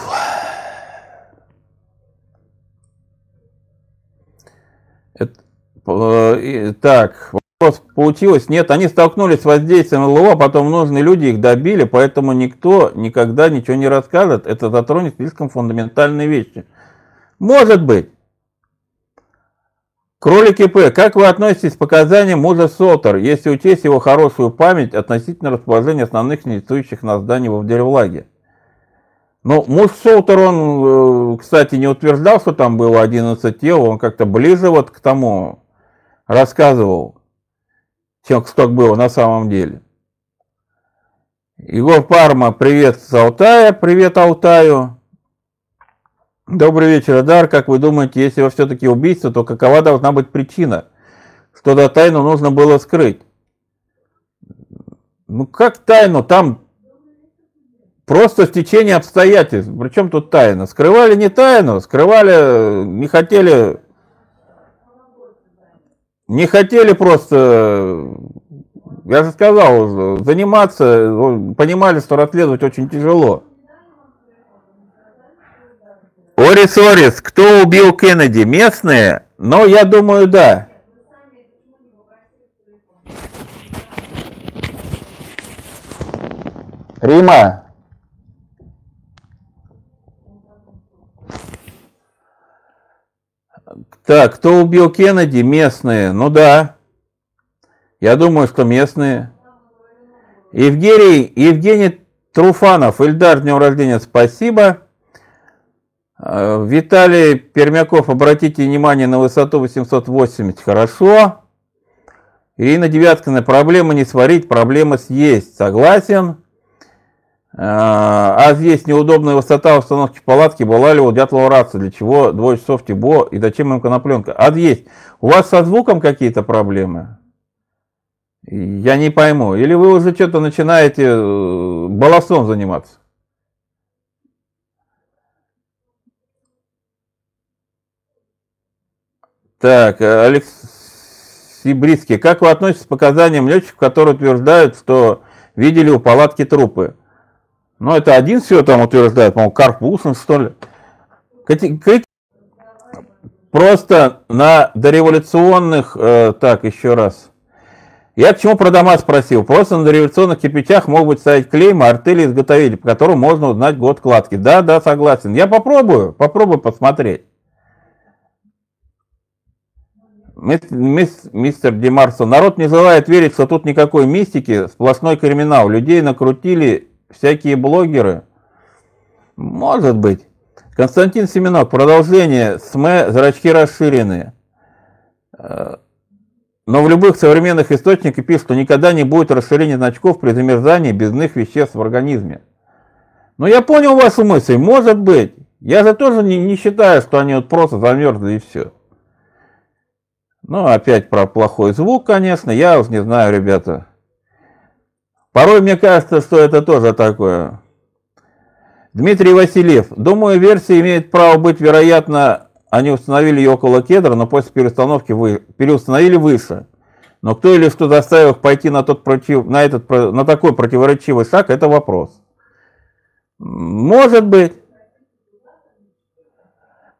Так, вопрос получилось. Нет, они столкнулись с воздействием НЛО, а потом нужные люди их добили, поэтому никто никогда ничего не расскажет. Это затронет слишком фундаментальные вещи. Может быть. Кролики П. Как вы относитесь к показаниям мужа Сотер, если учесть его хорошую память относительно расположения основных неинтересующих нас зданий во Вдеревлаге? Ну, муж Солтер, он, э, кстати, не утверждал, что там было 11 тел, он как-то ближе вот к тому рассказывал, чем что было на самом деле. Егор Парма, привет с Алтая, привет Алтаю. Добрый вечер, Дар. Как вы думаете, если вы все-таки убийство, то какова должна быть причина? Что-то тайну нужно было скрыть. Ну как тайну? Там Просто стечение обстоятельств. Причем тут тайна? Скрывали не тайну, скрывали, не хотели, не хотели просто, я же сказал, заниматься, понимали, что расследовать очень тяжело. Орис Орис, кто убил Кеннеди? Местные? Но я думаю, да. Рима, Так, кто убил Кеннеди? Местные. Ну да. Я думаю, что местные. Евгений, Евгений Труфанов, Ильдар, днем рождения, спасибо. А, Виталий Пермяков, обратите внимание на высоту 880, хорошо. Ирина Девяткина, проблема не сварить, проблема съесть, согласен. А, а здесь неудобная высота установки палатки была ли у Дятлова рация? Для чего двое часов ТИБО и зачем им конопленка? А есть. У вас со звуком какие-то проблемы? Я не пойму. Или вы уже что-то начинаете э, баласом заниматься? Так, Алексей Брицкий. Как вы относитесь к показаниям летчиков, которые утверждают, что видели у палатки трупы? Ну, это один все там утверждает, по-моему, Карпусин, что ли. Просто на дореволюционных, э, так, еще раз. Я к чему про дома спросил? Просто на дореволюционных кирпичах могут ставить клейма артели изготовителей, по которому можно узнать год кладки. Да, да, согласен. Я попробую, попробую посмотреть. Мистер Демарсо, народ не желает верить, что тут никакой мистики, сплошной криминал. Людей накрутили всякие блогеры. Может быть. Константин Семенов, продолжение СМЭ, зрачки расширенные. Э, но в любых современных источниках пишут, что никогда не будет расширения значков при замерзании бездных веществ в организме. Но я понял вашу мысль, может быть. Я же тоже не, не считаю, что они вот просто замерзли и все. Ну, опять про плохой звук, конечно. Я уж не знаю, ребята. Порой мне кажется, что это тоже такое. Дмитрий Васильев. Думаю, версия имеет право быть, вероятно, они установили ее около кедра, но после переустановки вы, переустановили выше. Но кто или что заставил их пойти на, тот против, на, этот, на такой противоречивый шаг, это вопрос. Может быть.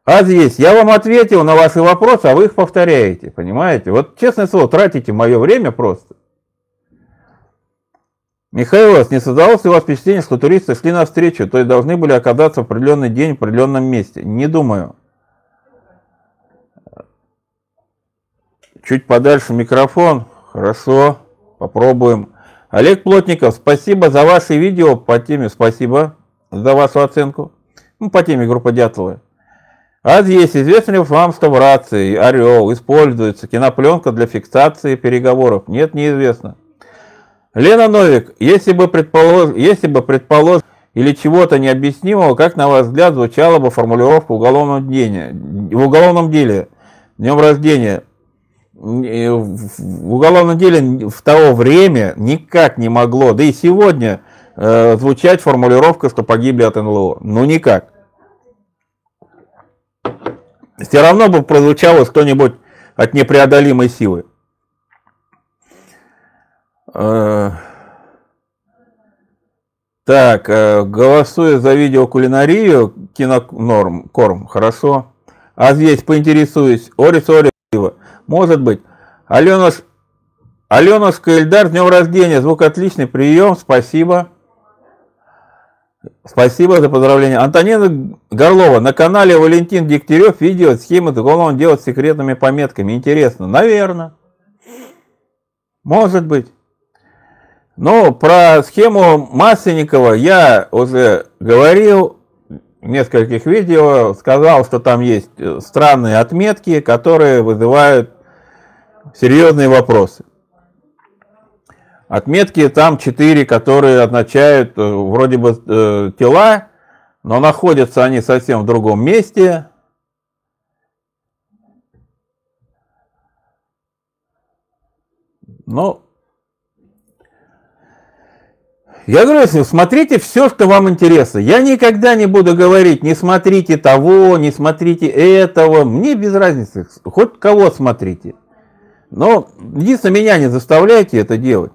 А здесь я вам ответил на ваши вопросы, а вы их повторяете, понимаете? Вот честное слово, тратите мое время просто. Михаил, вас не создалось ли у вас впечатление, что туристы шли навстречу, то есть должны были оказаться в определенный день в определенном месте? Не думаю. Чуть подальше микрофон. Хорошо, попробуем. Олег Плотников, спасибо за ваши видео по теме, спасибо за вашу оценку. Ну, по теме группы Дятловой. А здесь известно ли вам, что в рации «Орел» используется кинопленка для фиксации переговоров? Нет, неизвестно. Лена Новик, если бы предположим, если бы предположим или чего-то необъяснимого, как на ваш взгляд звучала бы формулировка в уголовном в уголовном деле, днем рождения, в уголовном деле в то время никак не могло, да и сегодня э, звучать формулировка, что погибли от НЛО. Ну никак. Все равно бы прозвучало что-нибудь от непреодолимой силы. Э, так, э, голосуя за видео кулинарию, кинонорм, корм, хорошо. А здесь поинтересуюсь, Орис Орисова, может быть. Аленуш, Аленушка Эльдар, с днем рождения, звук отличный, прием, спасибо. Спасибо за поздравление. Антонина Горлова, на канале Валентин Дегтярев видео схемы уголовного дела с секретными пометками. Интересно? Наверное. Может быть. Ну, про схему Масленникова я уже говорил в нескольких видео, сказал, что там есть э, странные отметки, которые вызывают серьезные вопросы. Отметки там четыре, которые означают э, вроде бы э, тела, но находятся они совсем в другом месте. Ну, я говорю, смотрите все, что вам интересно. Я никогда не буду говорить, не смотрите того, не смотрите этого. Мне без разницы, хоть кого смотрите. Но единственное, меня не заставляйте это делать.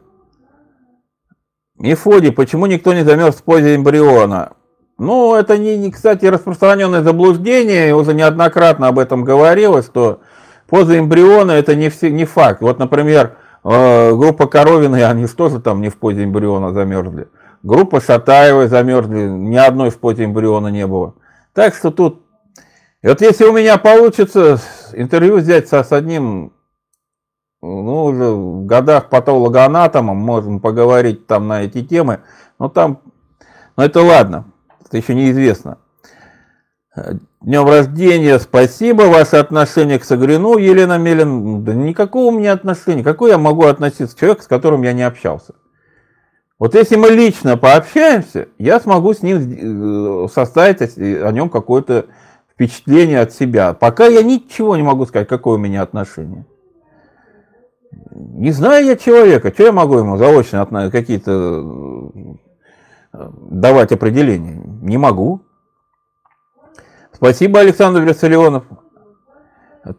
Мефодий, почему никто не замерз в позе эмбриона? Ну, это, не, не, кстати, распространенное заблуждение, уже неоднократно об этом говорилось, что поза эмбриона это не, все, не факт. Вот, например, Э, группа Коровины, они тоже там не в позе эмбриона замерзли. Группа Шатаевой замерзли, ни одной в позе эмбриона не было. Так что тут... вот если у меня получится интервью взять со, с одним, ну, уже в годах патологоанатомом, можем поговорить там на эти темы, но там... Но это ладно, это еще неизвестно. Днем рождения, спасибо, ваше отношение к Сагрину, Елена Мелин, да никакого у меня отношения, какое я могу относиться к человеку, с которым я не общался. Вот если мы лично пообщаемся, я смогу с ним э, составить о нем какое-то впечатление от себя. Пока я ничего не могу сказать, какое у меня отношение. Не знаю я человека, что я могу ему заочно какие-то э, давать определения? Не могу. Спасибо, Александр Виссарионов.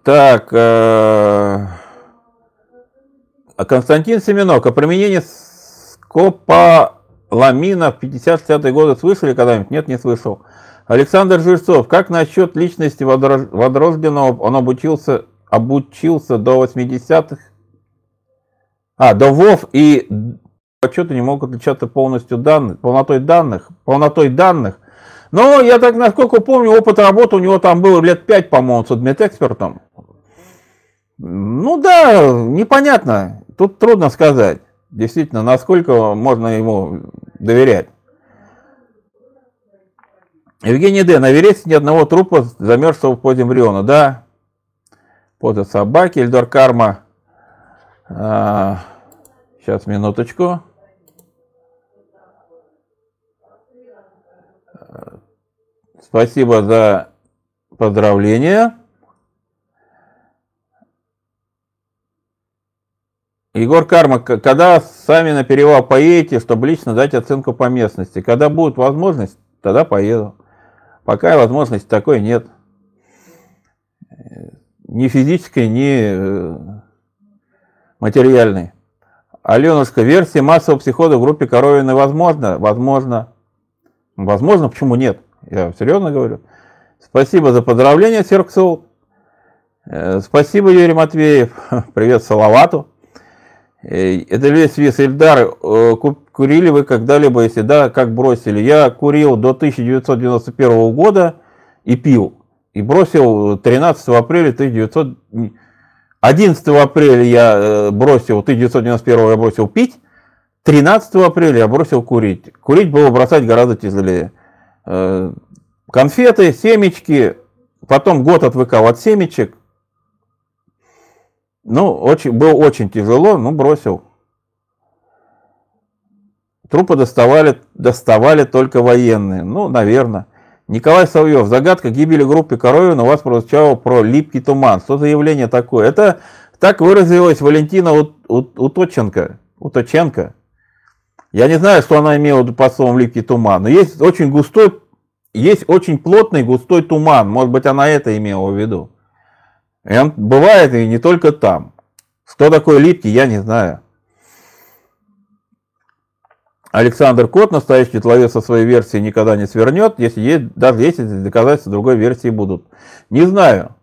Так, э, Константин Семенок, о применении скополамина в 50-60-е годы слышали когда-нибудь? Нет, не слышал. Александр Жильцов, как насчет личности Водрожденного? Он обучился, обучился до 80-х. А, до ВОВ и отчеты не могут отличаться полностью данных, полнотой данных, полнотой данных но я так, насколько помню, опыт работы у него там было лет 5, по-моему, с адмит-экспертом. Ну да, непонятно. Тут трудно сказать, действительно, насколько можно ему доверять. Евгений Д. На Вересе ни одного трупа замерзшего под эмбриона. Да, поза собаки, Эльдор Карма. А, сейчас, минуточку. Спасибо за поздравления. Егор Карма, когда сами на перевал поедете, чтобы лично дать оценку по местности? Когда будет возможность, тогда поеду. Пока возможности такой нет. Ни физической, ни э, материальной. Аленушка, версия массового психода в группе Коровины возможно? Возможно. Возможно, почему нет? Я серьезно говорю. Спасибо за поздравления, Серксол. Э, спасибо, Юрий Матвеев. <laughs> Привет Салавату. Э, это весь вес Ильдар. Э, курили вы когда-либо, если да, как бросили? Я курил до 1991 года и пил. И бросил 13 апреля 1900... 11 апреля я бросил, 1991 я бросил пить. 13 апреля я бросил курить. Курить было бросать гораздо тяжелее. Э, конфеты, семечки, потом год отвыкал от семечек. Ну, очень, было очень тяжело, ну, бросил. Трупы доставали, доставали только военные. Ну, наверное. Николай Соловьев. Загадка гибели группы Коровина у вас прозвучала про липкий туман. Что за явление такое? Это так выразилась Валентина Уточенко. Уточенко. Я не знаю, что она имела под словом липкий туман, но есть очень густой, есть очень плотный густой туман. Может быть, она это имела в виду. И он бывает и не только там. Что такое липкий, я не знаю. Александр Кот, настоящий тяжеловес со своей версией никогда не свернет, если есть, даже если доказательства другой версии будут. Не знаю.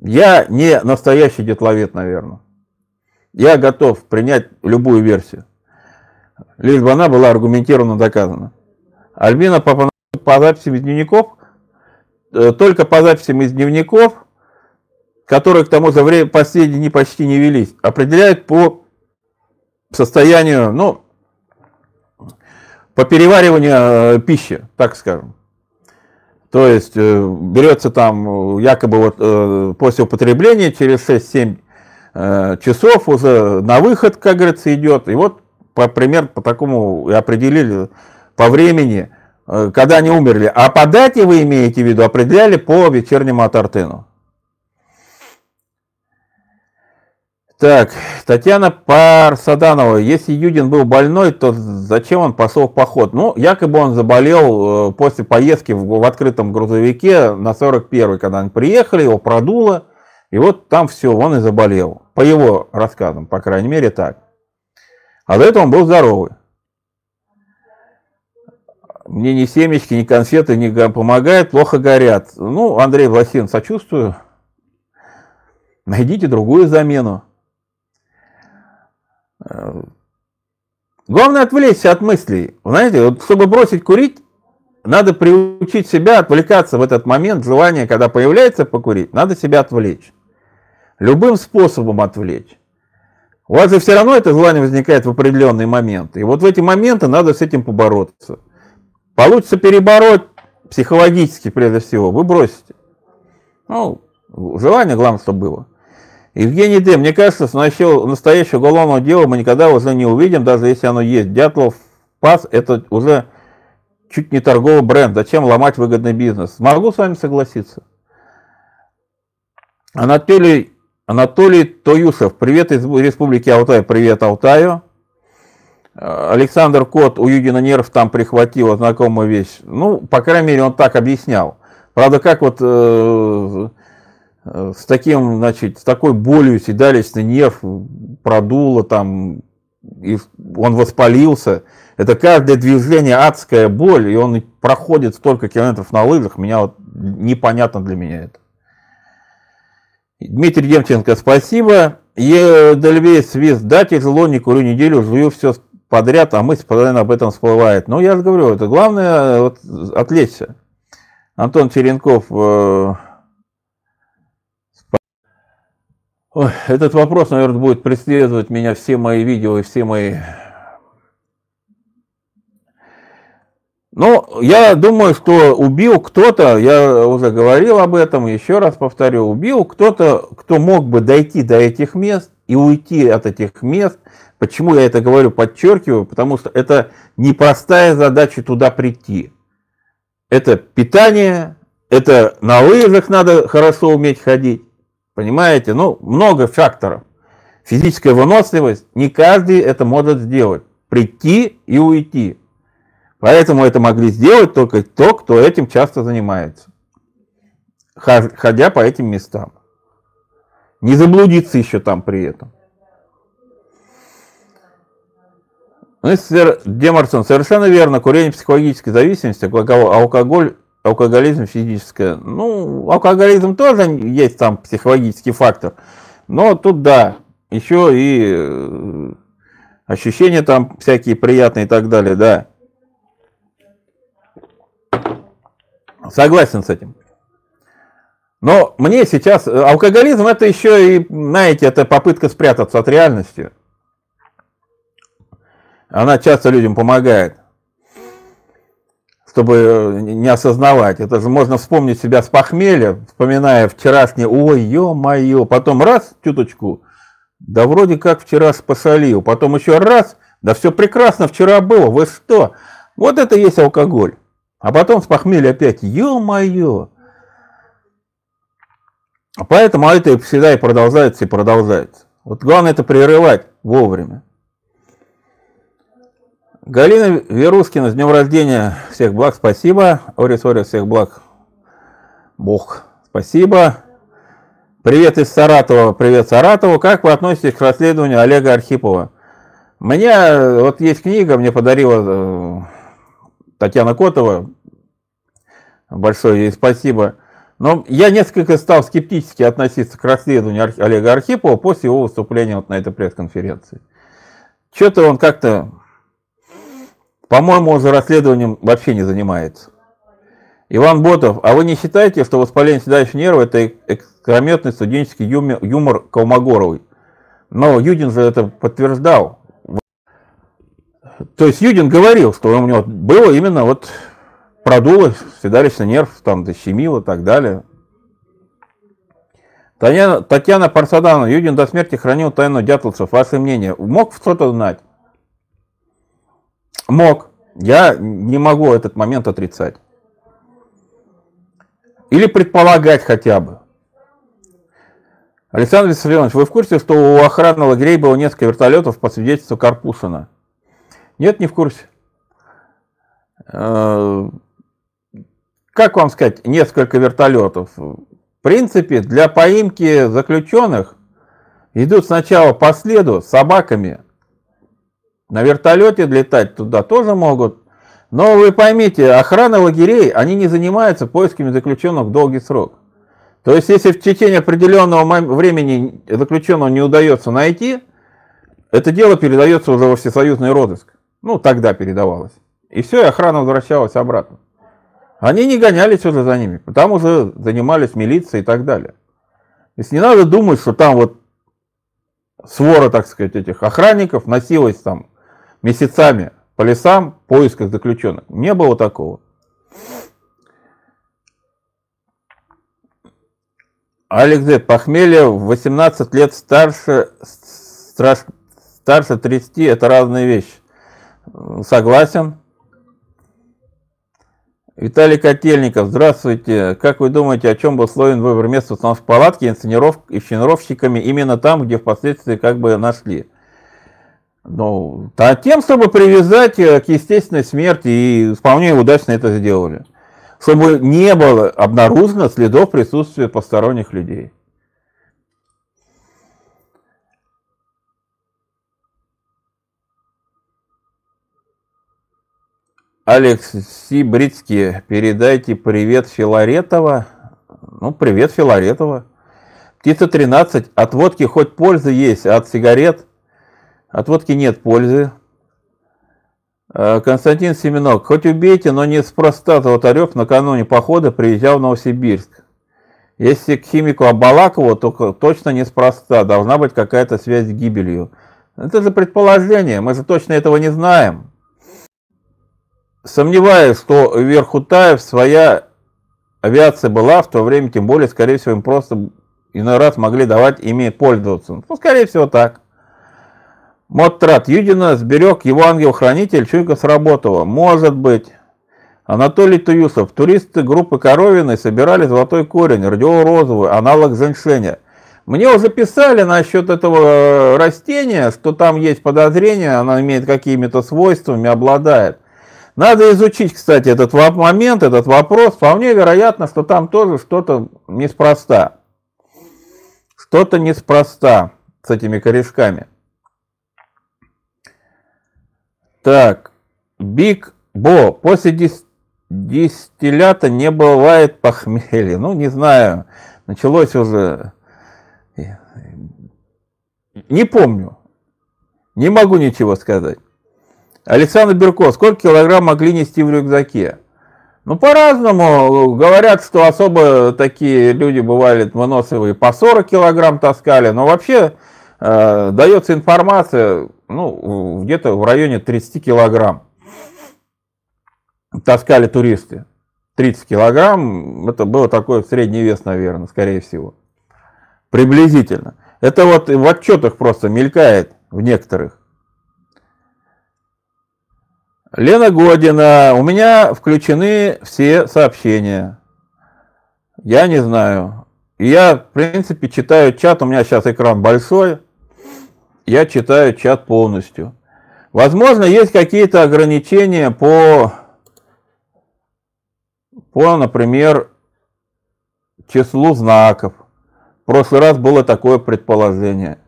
Я не настоящий детловед, наверное. Я готов принять любую версию. Лишь бы она была аргументированно доказана. Альбина по, по записям из дневников, э, только по записям из дневников, которые к тому же время последние дни почти не велись, определяют по состоянию, ну, по перевариванию э, пищи, так скажем. То есть э, берется там якобы вот после употребления через 6-7 часов уже на выход, как говорится, идет. И вот по, пример по такому и определили по времени, когда они умерли. А по дате вы имеете в виду определяли по вечернему Атартыну. Так, Татьяна Парсаданова. Если Юдин был больной, то зачем он пошел в поход? Ну, якобы он заболел э, после поездки в, в открытом грузовике на 41-й, когда они приехали, его продуло, и вот там все, он и заболел. По его рассказам, по крайней мере, так. А до этого он был здоровый. Мне ни семечки, ни конфеты не помогают, плохо горят. Ну, Андрей Власин, сочувствую. Найдите другую замену. Э, главное отвлечься от мыслей. Знаете, вот чтобы бросить курить, надо приучить себя отвлекаться в этот момент, желание, когда появляется покурить, надо себя отвлечь. Любым способом отвлечь. У вас же все равно это желание возникает в определенный момент. И вот в эти моменты надо с этим побороться. Получится перебороть психологически, прежде всего, вы бросите. Ну, желание, главное, чтобы было. Евгений Д. Мне кажется, что настоящего уголовного дела мы никогда уже не увидим, даже если оно есть. Дятлов пас – это уже чуть не торговый бренд. Зачем ломать выгодный бизнес? Могу с вами согласиться. Анатолий, Анатолий Тоюшев. Привет из Республики Алтай. Привет Алтаю. Александр Кот у Юдина Нерв там прихватил знакомую вещь. Ну, по крайней мере, он так объяснял. Правда, как вот э, Э, с таким, значит, с такой болью седалищный нерв продуло там, и он воспалился. Это каждое движение адская боль, и он проходит столько километров на лыжах, меня вот непонятно для меня это. Дмитрий Демченко, спасибо. Едельвей свист, да, тяжело, не курю неделю, жую все подряд, а мысль постоянно об этом всплывает. Ну, я же говорю, это главное вот, отвлечься. Антон Черенков, э, Ой, этот вопрос, наверное, будет преследовать меня все мои видео и все мои... Ну, я думаю, что убил кто-то, я уже говорил об этом, еще раз повторю, убил кто-то, кто мог бы дойти до этих мест и уйти от этих мест. Почему я это говорю, подчеркиваю? Потому что это непростая задача туда прийти. Это питание, это на лыжах надо хорошо уметь ходить. Понимаете? Ну, много факторов. Физическая выносливость, не каждый это может сделать. Прийти и уйти. Поэтому это могли сделать только то, кто этим часто занимается. Ходя по этим местам. Не заблудиться еще там при этом. Мистер Демарсон, совершенно верно, курение психологической зависимости, алкоголь алкоголизм физическое. Ну, алкоголизм тоже есть там психологический фактор. Но тут да, еще и э, ощущения там всякие приятные и так далее, да. Согласен с этим. Но мне сейчас э, алкоголизм это еще и, знаете, это попытка спрятаться от реальности. Она часто людям помогает. чтобы не осознавать. Это же можно вспомнить себя с похмелья, вспоминая вчерашнее, ой, ё-моё, потом раз, чуточку, да вроде как вчера посолил, потом еще раз, да все прекрасно вчера было, вы что? Вот это есть алкоголь. А потом с похмелья опять, ё-моё. Поэтому это всегда и продолжается, и продолжается. Вот главное это прерывать вовремя. Галина Верускина, с днем рождения, всех благ, спасибо. Орис, Орис, всех благ, Бог, спасибо. Привет из Саратова, привет Саратову. Как вы относитесь к расследованию Олега Архипова? У меня вот есть книга, мне подарила э, Татьяна Котова. Большое ей спасибо. Но я несколько стал скептически относиться к расследованию Олега Архипова после его выступления вот на этой пресс-конференции. Что-то он как-то по-моему, он за расследованием вообще не занимается. Иван Ботов, а вы не считаете, что воспаление седалищных нервов – это экскрометный студенческий юмор Колмогоровой? Но Юдин же это подтверждал. То есть Юдин говорил, что у него было именно вот продуло седалищный нерв, там дощемило и так далее. Татьяна, Татьяна Парсадана, Юдин до смерти хранил тайну дятловцев. Ваше мнение, мог что-то знать? Мог. Я не могу этот момент отрицать. Или предполагать хотя бы. Александр Виссарионович, вы в курсе, что у охраны лагерей было несколько вертолетов по свидетельству Карпушина? Нет, не в курсе. Э, как вам сказать, несколько вертолетов? В принципе, для поимки заключенных идут сначала по следу с собаками, на вертолете летать туда тоже могут. Но вы поймите, охрана лагерей, они не занимаются поисками заключенных в долгий срок. То есть, если в течение определенного времени заключенного не удается найти, это дело передается уже во всесоюзный розыск. Ну, тогда передавалось. И все, и охрана возвращалась обратно. Они не гонялись уже за ними, потому что занимались милицией и так далее. То есть не надо думать, что там вот свора, так сказать, этих охранников носилась там месяцами по лесам в поисках заключенных. Не было такого. Алекс Д. Похмелье в 18 лет старше, страш, старше 30 это разные вещи. Согласен. Виталий Котельников, здравствуйте. Как вы думаете, о чем был слоен выбор места палатке инсцениров, инсценировщиками именно там, где впоследствии как бы нашли? Ну, а тем, чтобы привязать э, к естественной смерти, и вполне удачно это сделали. Чтобы не было обнаружено следов присутствия посторонних людей. Алекс Сибрицкий, передайте привет Филаретова. Ну, привет Филаретова. Птица 13, от водки хоть польза есть, а от сигарет от водки нет пользы. Э, Константин Семенок. Хоть убейте, но не спроста Золотарев накануне похода приезжал в Новосибирск. Если к химику Абалакову, то точно неспроста. Должна быть какая-то связь с гибелью. Это же предположение, мы же точно этого не знаем. Сомневаюсь, что Верхутаев своя авиация была в то время, тем более, скорее всего, им просто иной раз могли давать ими пользоваться. Ну, скорее всего, так. Моттрат Юдина сберег его ангел-хранитель, чуйка сработала. Может быть. Анатолий Туюсов. Туристы группы Коровиной собирали золотой корень, радиорозовый, аналог женьшеня. Мне уже писали насчет этого э, растения, что там есть подозрение, оно имеет какими-то свойствами, обладает. Надо изучить, кстати, этот момент, этот вопрос. Вполне вероятно, что там тоже что-то неспроста. Что-то неспроста с этими корешками. Так, Биг Бо, после дис дистиллята не бывает похмелья. Ну, не знаю, началось уже... Не помню. Не могу ничего сказать. Александр Берко, сколько килограмм могли нести в рюкзаке? Ну, по-разному. Говорят, что особо такие люди бывали выносливые по 40 килограмм таскали. Но вообще э, дается информация, ну, где-то в районе 30 килограмм. таскали туристы. 30 килограмм, это было такой средний вес, наверное, скорее всего. Приблизительно. Это вот в отчетах просто мелькает в некоторых. Лена Година, у меня включены все сообщения. Я не знаю. Я, в принципе, читаю чат, у меня сейчас экран большой. Я читаю чат полностью. Возможно, есть какие-то ограничения по по, например, числу знаков. В прошлый раз было такое предположение.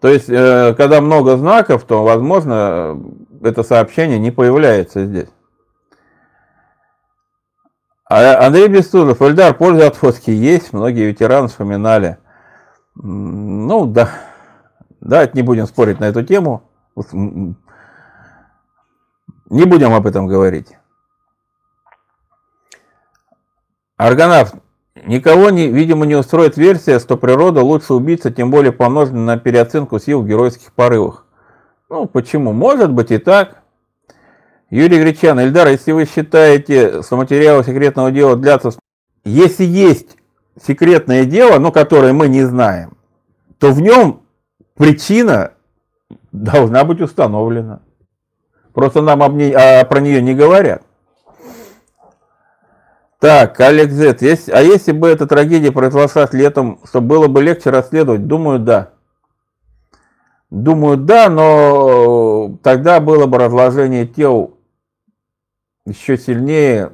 То есть, э, когда много знаков, то, возможно, это сообщение не появляется здесь. А Андрей Бестужев, Эльдар, польза от фотки есть, многие ветераны вспоминали. Ну, да, давайте не будем спорить на эту тему. Не будем об этом говорить. Аргонавт. Никого, не, видимо, не устроит версия, что природа лучше убийца, тем более помножена на переоценку сил в геройских порывах. Ну, почему? Может быть и так. Юрий Гречан, Эльдар, если вы считаете, что материалы секретного дела длятся... Если есть секретное дело, но которое мы не знаем, то в нем причина должна быть установлена. Просто нам об ней, а, про нее не говорят. Так, Алекс есть, а если бы эта трагедия произошла летом, чтобы было бы легче расследовать? Думаю, да. Думаю, да, но тогда было бы разложение тел еще сильнее.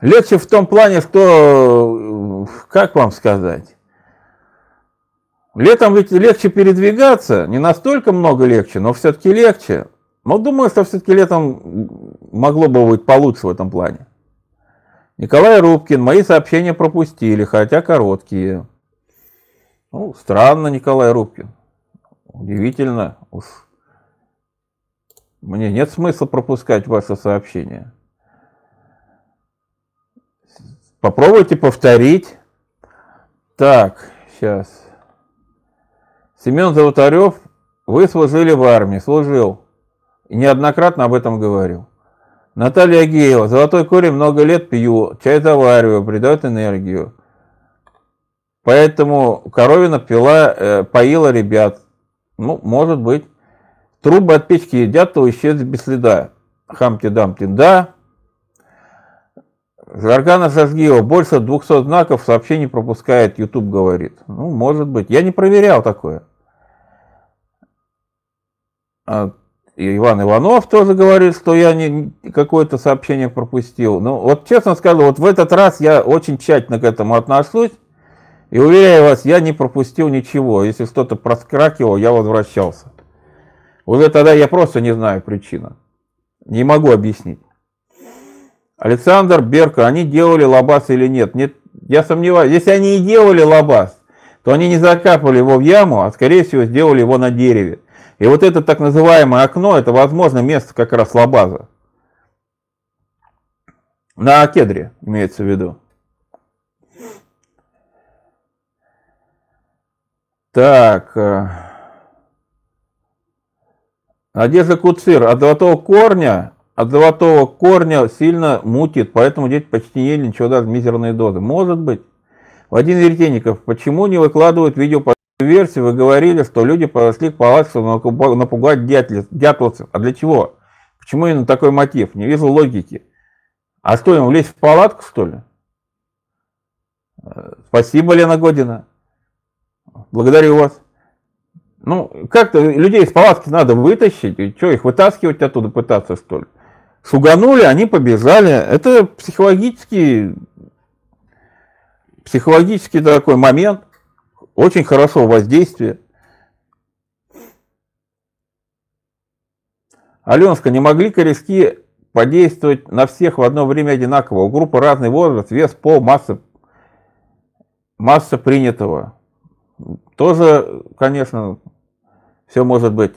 Легче в том плане, что, как вам сказать, летом ведь легче передвигаться, не настолько много легче, но все-таки легче. Но думаю, что все-таки летом могло бы быть получше в этом плане. Николай Рубкин, мои сообщения пропустили, хотя короткие. Ну, странно, Николай Рубкин. Удивительно. Уж. Мне нет смысла пропускать ваше сообщение. Попробуйте повторить. Так, сейчас. Семен Золотарев, вы служили в армии, служил. И неоднократно об этом говорил. Наталья Геева. Золотой корень много лет пью, чай завариваю, придает энергию. Поэтому Коровина пила, э, поила ребят. Ну, может быть. Трубы от печки едят, то исчезли без следа. Хамти-дамти, да. Заргана Сажгиева, больше 200 знаков сообщений пропускает, YouTube говорит. Ну, может быть. Я не проверял такое. А, Иван Иванов тоже говорит, что я не какое-то сообщение пропустил. Ну, вот честно скажу, вот в этот раз я очень тщательно к этому отношусь. И уверяю вас, я не пропустил ничего. Если что-то проскракивал, я возвращался. Уже тогда я просто не знаю причину. Не могу объяснить. Александр Берка, они делали лабаз или нет? Нет, я сомневаюсь. Если они и делали лабаз, то они не закапывали его в яму, а скорее всего сделали его на дереве. И вот это так называемое окно, это, возможно, место как раз лабаза. На кедре имеется в виду. Так. Э, Надежда Куцир. От золотого корня, от золотого корня сильно мутит, поэтому дети почти ели ничего, даже мизерные дозы. Может быть. Вадим Веретенников. Почему не выкладывают видео по версии вы говорили, что люди подошли к чтобы напугать дятловцев. А для чего? Почему именно такой мотив? Не вижу логики. А что, им влезть в палатку, что ли? Э, спасибо, Лена Година. Благодарю вас. Ну, как-то людей из палатки надо вытащить. И что, их вытаскивать оттуда пытаться, что ли? Шуганули, они побежали. Это психологический, психологический такой момент очень хорошо воздействие. Аленска, не могли корешки подействовать на всех в одно время одинаково? У группы разный возраст, вес, пол, масса, масса принятого. Тоже, конечно, все может быть.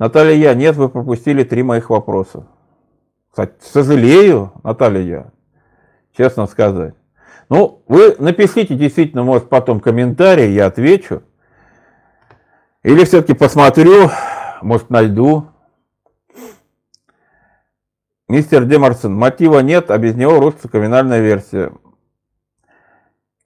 Наталья, я, нет, вы пропустили три моих вопроса. Сожалею, Наталья, я, честно сказать. Ну, вы напишите действительно, может, потом комментарий, я отвечу. Или все-таки посмотрю, может, найду. Мистер Демарсон, мотива нет, а без него рушится криминальная версия.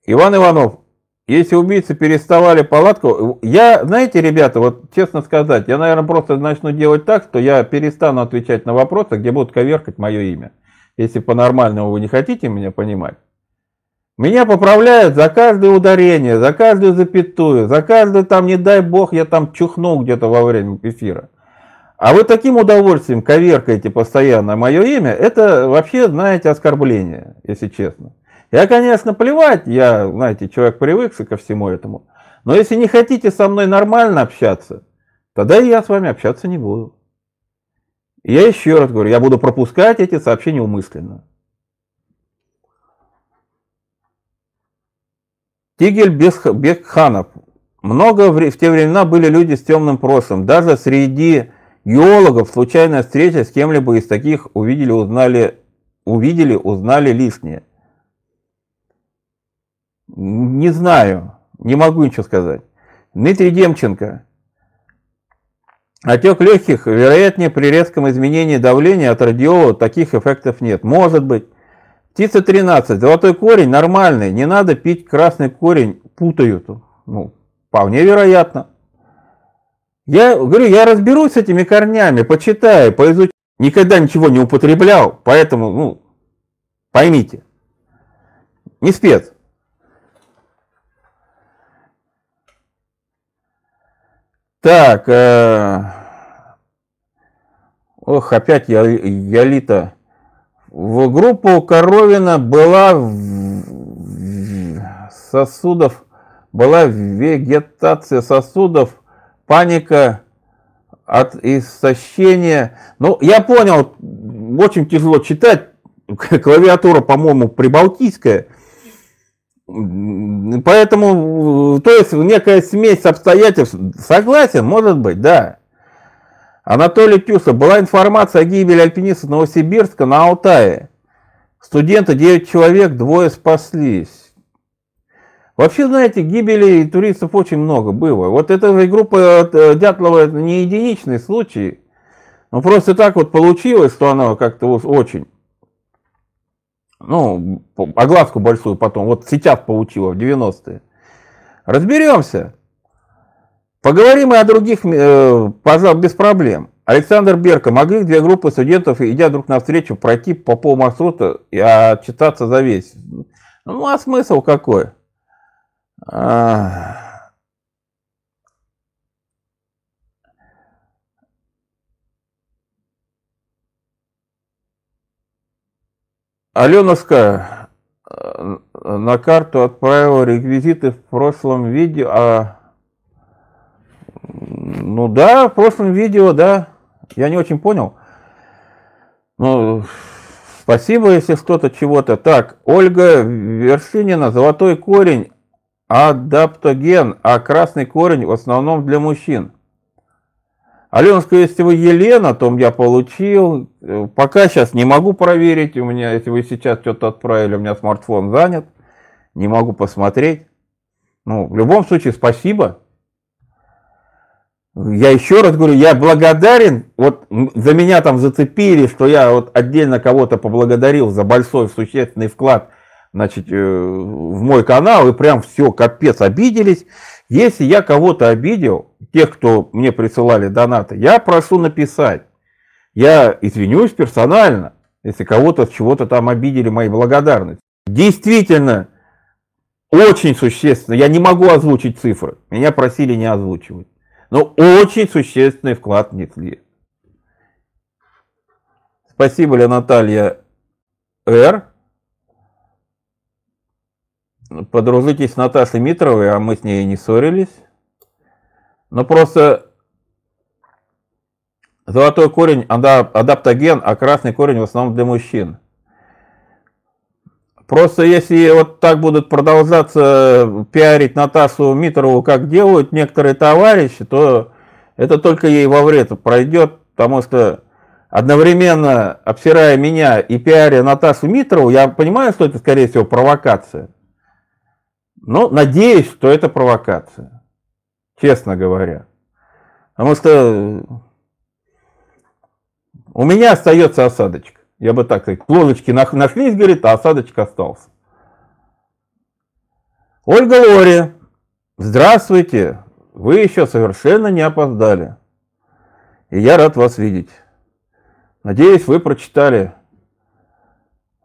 Иван Иванов, если убийцы переставали палатку, я, знаете, ребята, вот честно сказать, я, наверное, просто начну делать так, что я перестану отвечать на вопросы, где будут коверкать мое имя. Если по-нормальному вы не хотите меня понимать. Меня поправляют за каждое ударение, за каждую запятую, за каждую там, не дай бог, я там чухнул где-то во время эфира. А вы таким удовольствием коверкаете постоянно мое имя, это вообще, знаете, оскорбление, если честно. Я, конечно, плевать, я, знаете, человек привыкший ко всему этому. Но если не хотите со мной нормально общаться, тогда я с вами общаться не буду. И я еще раз говорю, я буду пропускать эти сообщения умысленно. Тигель Бекханов. Много в те времена были люди с темным прошлым. Даже среди геологов случайная встреча с кем-либо из таких увидели, узнали, увидели, узнали лишнее. Не знаю, не могу ничего сказать. Дмитрий Демченко. Отек легких, вероятнее, при резком изменении давления от радиола таких эффектов нет. Может быть. Птица 13. Золотой корень нормальный. Не надо пить красный корень. Путают. Ну, вполне вероятно. Я говорю, я разберусь с этими корнями, почитаю, поизучаю. Никогда ничего не употреблял, поэтому, ну, поймите. Не спец. Так, э, ох, опять я, Ялита. В группу Коровина была сосудов, была вегетация сосудов, паника от истощения. Ну, я понял, очень тяжело читать, <laughs> клавиатура, по-моему, прибалтийская. Поэтому, то есть, некая смесь обстоятельств, согласен, может быть, да. Анатолий Тюсов, была информация о гибели альпинистов Новосибирска на Алтае. Студенты, 9 человек, двое спаслись. Вообще, знаете, гибели туристов очень много было. Вот эта же группа э, Дятлова не единичный случай. Ну, просто так вот получилось, что она как-то очень ну, огласку большую потом, вот сейчас получила в 90-е. Разберемся. Поговорим и о других, э, без проблем. Александр Берка, могли две группы студентов, идя друг навстречу, пройти по полмаршрута и отчитаться за весь? Ну, а смысл какой? А... Аленушка э, на карту отправила реквизиты в прошлом видео. А... Ну да, в прошлом видео, да. Я не очень понял. Ну, спасибо, если что-то чего-то. Так, Ольга Вершинина, золотой корень, адаптоген, а красный корень в основном для мужчин. Аленушка, если вы Елена, то я получил. Пока сейчас не могу проверить. У меня, если вы сейчас что-то отправили, у меня смартфон занят. Не могу посмотреть. Ну, в любом случае, спасибо. Я еще раз говорю, я благодарен. Вот за меня там зацепили, что я вот отдельно кого-то поблагодарил за большой существенный вклад значит, э, в мой канал. И прям все, капец, обиделись. Если я кого-то обидел, тех, кто мне присылали донаты, я прошу написать. Я извинюсь персонально, если кого-то чего-то там обидели мои благодарности. Действительно, очень существенно. Я не могу озвучить цифры. Меня просили не озвучивать. Но очень существенный вклад внесли. Спасибо, Ля Наталья Р подружитесь с Наташей Митровой, а мы с ней не ссорились. Но просто золотой корень адаптоген, а красный корень в основном для мужчин. Просто если вот так будут продолжаться пиарить Наташу Митрову, как делают некоторые товарищи, то это только ей во вред пройдет, потому что одновременно обсирая меня и пиаря Наташу Митрову, я понимаю, что это, скорее всего, провокация. Но надеюсь, что это провокация, честно говоря. Потому что у меня остается осадочка. Я бы так сказать, плоночки нашлись, говорит, а осадочек остался. Ольга Лори, здравствуйте. Вы еще совершенно не опоздали. И я рад вас видеть. Надеюсь, вы прочитали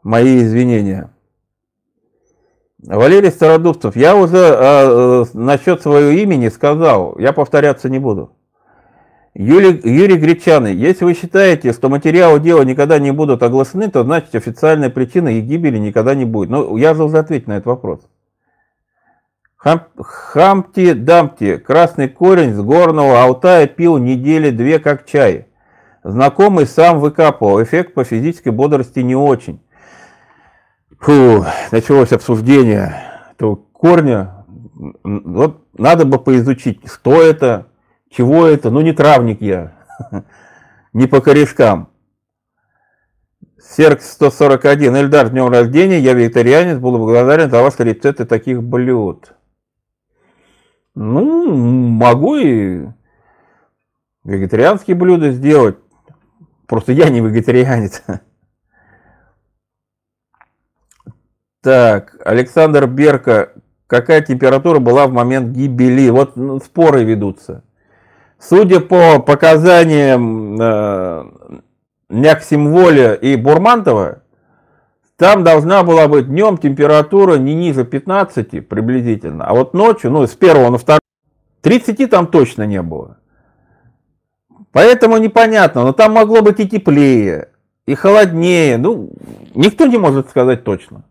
мои извинения. Валерий Стародубцев, я уже э, насчет своего имени сказал, я повторяться не буду. Юрий, Юрий Гречаный, если вы считаете, что материалы дела никогда не будут оглашены, то значит официальной причины их гибели никогда не будет. Ну, я же уже ответил на этот вопрос. Хам, Хамти-дамти, красный корень с горного Алтая пил недели две как чай. Знакомый сам выкапывал, эффект по физической бодрости не очень. Фу, началось обсуждение этого корня. Вот надо бы поизучить, что это, чего это? Ну, не травник я. <laughs> Не по корешкам. Серк 141. Эльдар, днем рождения. Я вегетарианец. Буду благодарен за ваши рецепты таких блюд. Ну, могу и вегетарианские блюда сделать. Просто я не вегетарианец. <laughs> Так, Александр Берка. Какая температура была в момент гибели? Вот ну, споры ведутся. Судя по показаниям э, Няксимволя и Бурмантова, там должна была быть днем температура не ниже 15 приблизительно, а вот ночью, ну, с первого на второй, 30 там точно не было. Поэтому непонятно, но там могло быть и теплее, и холоднее. Ну, никто не может сказать точно.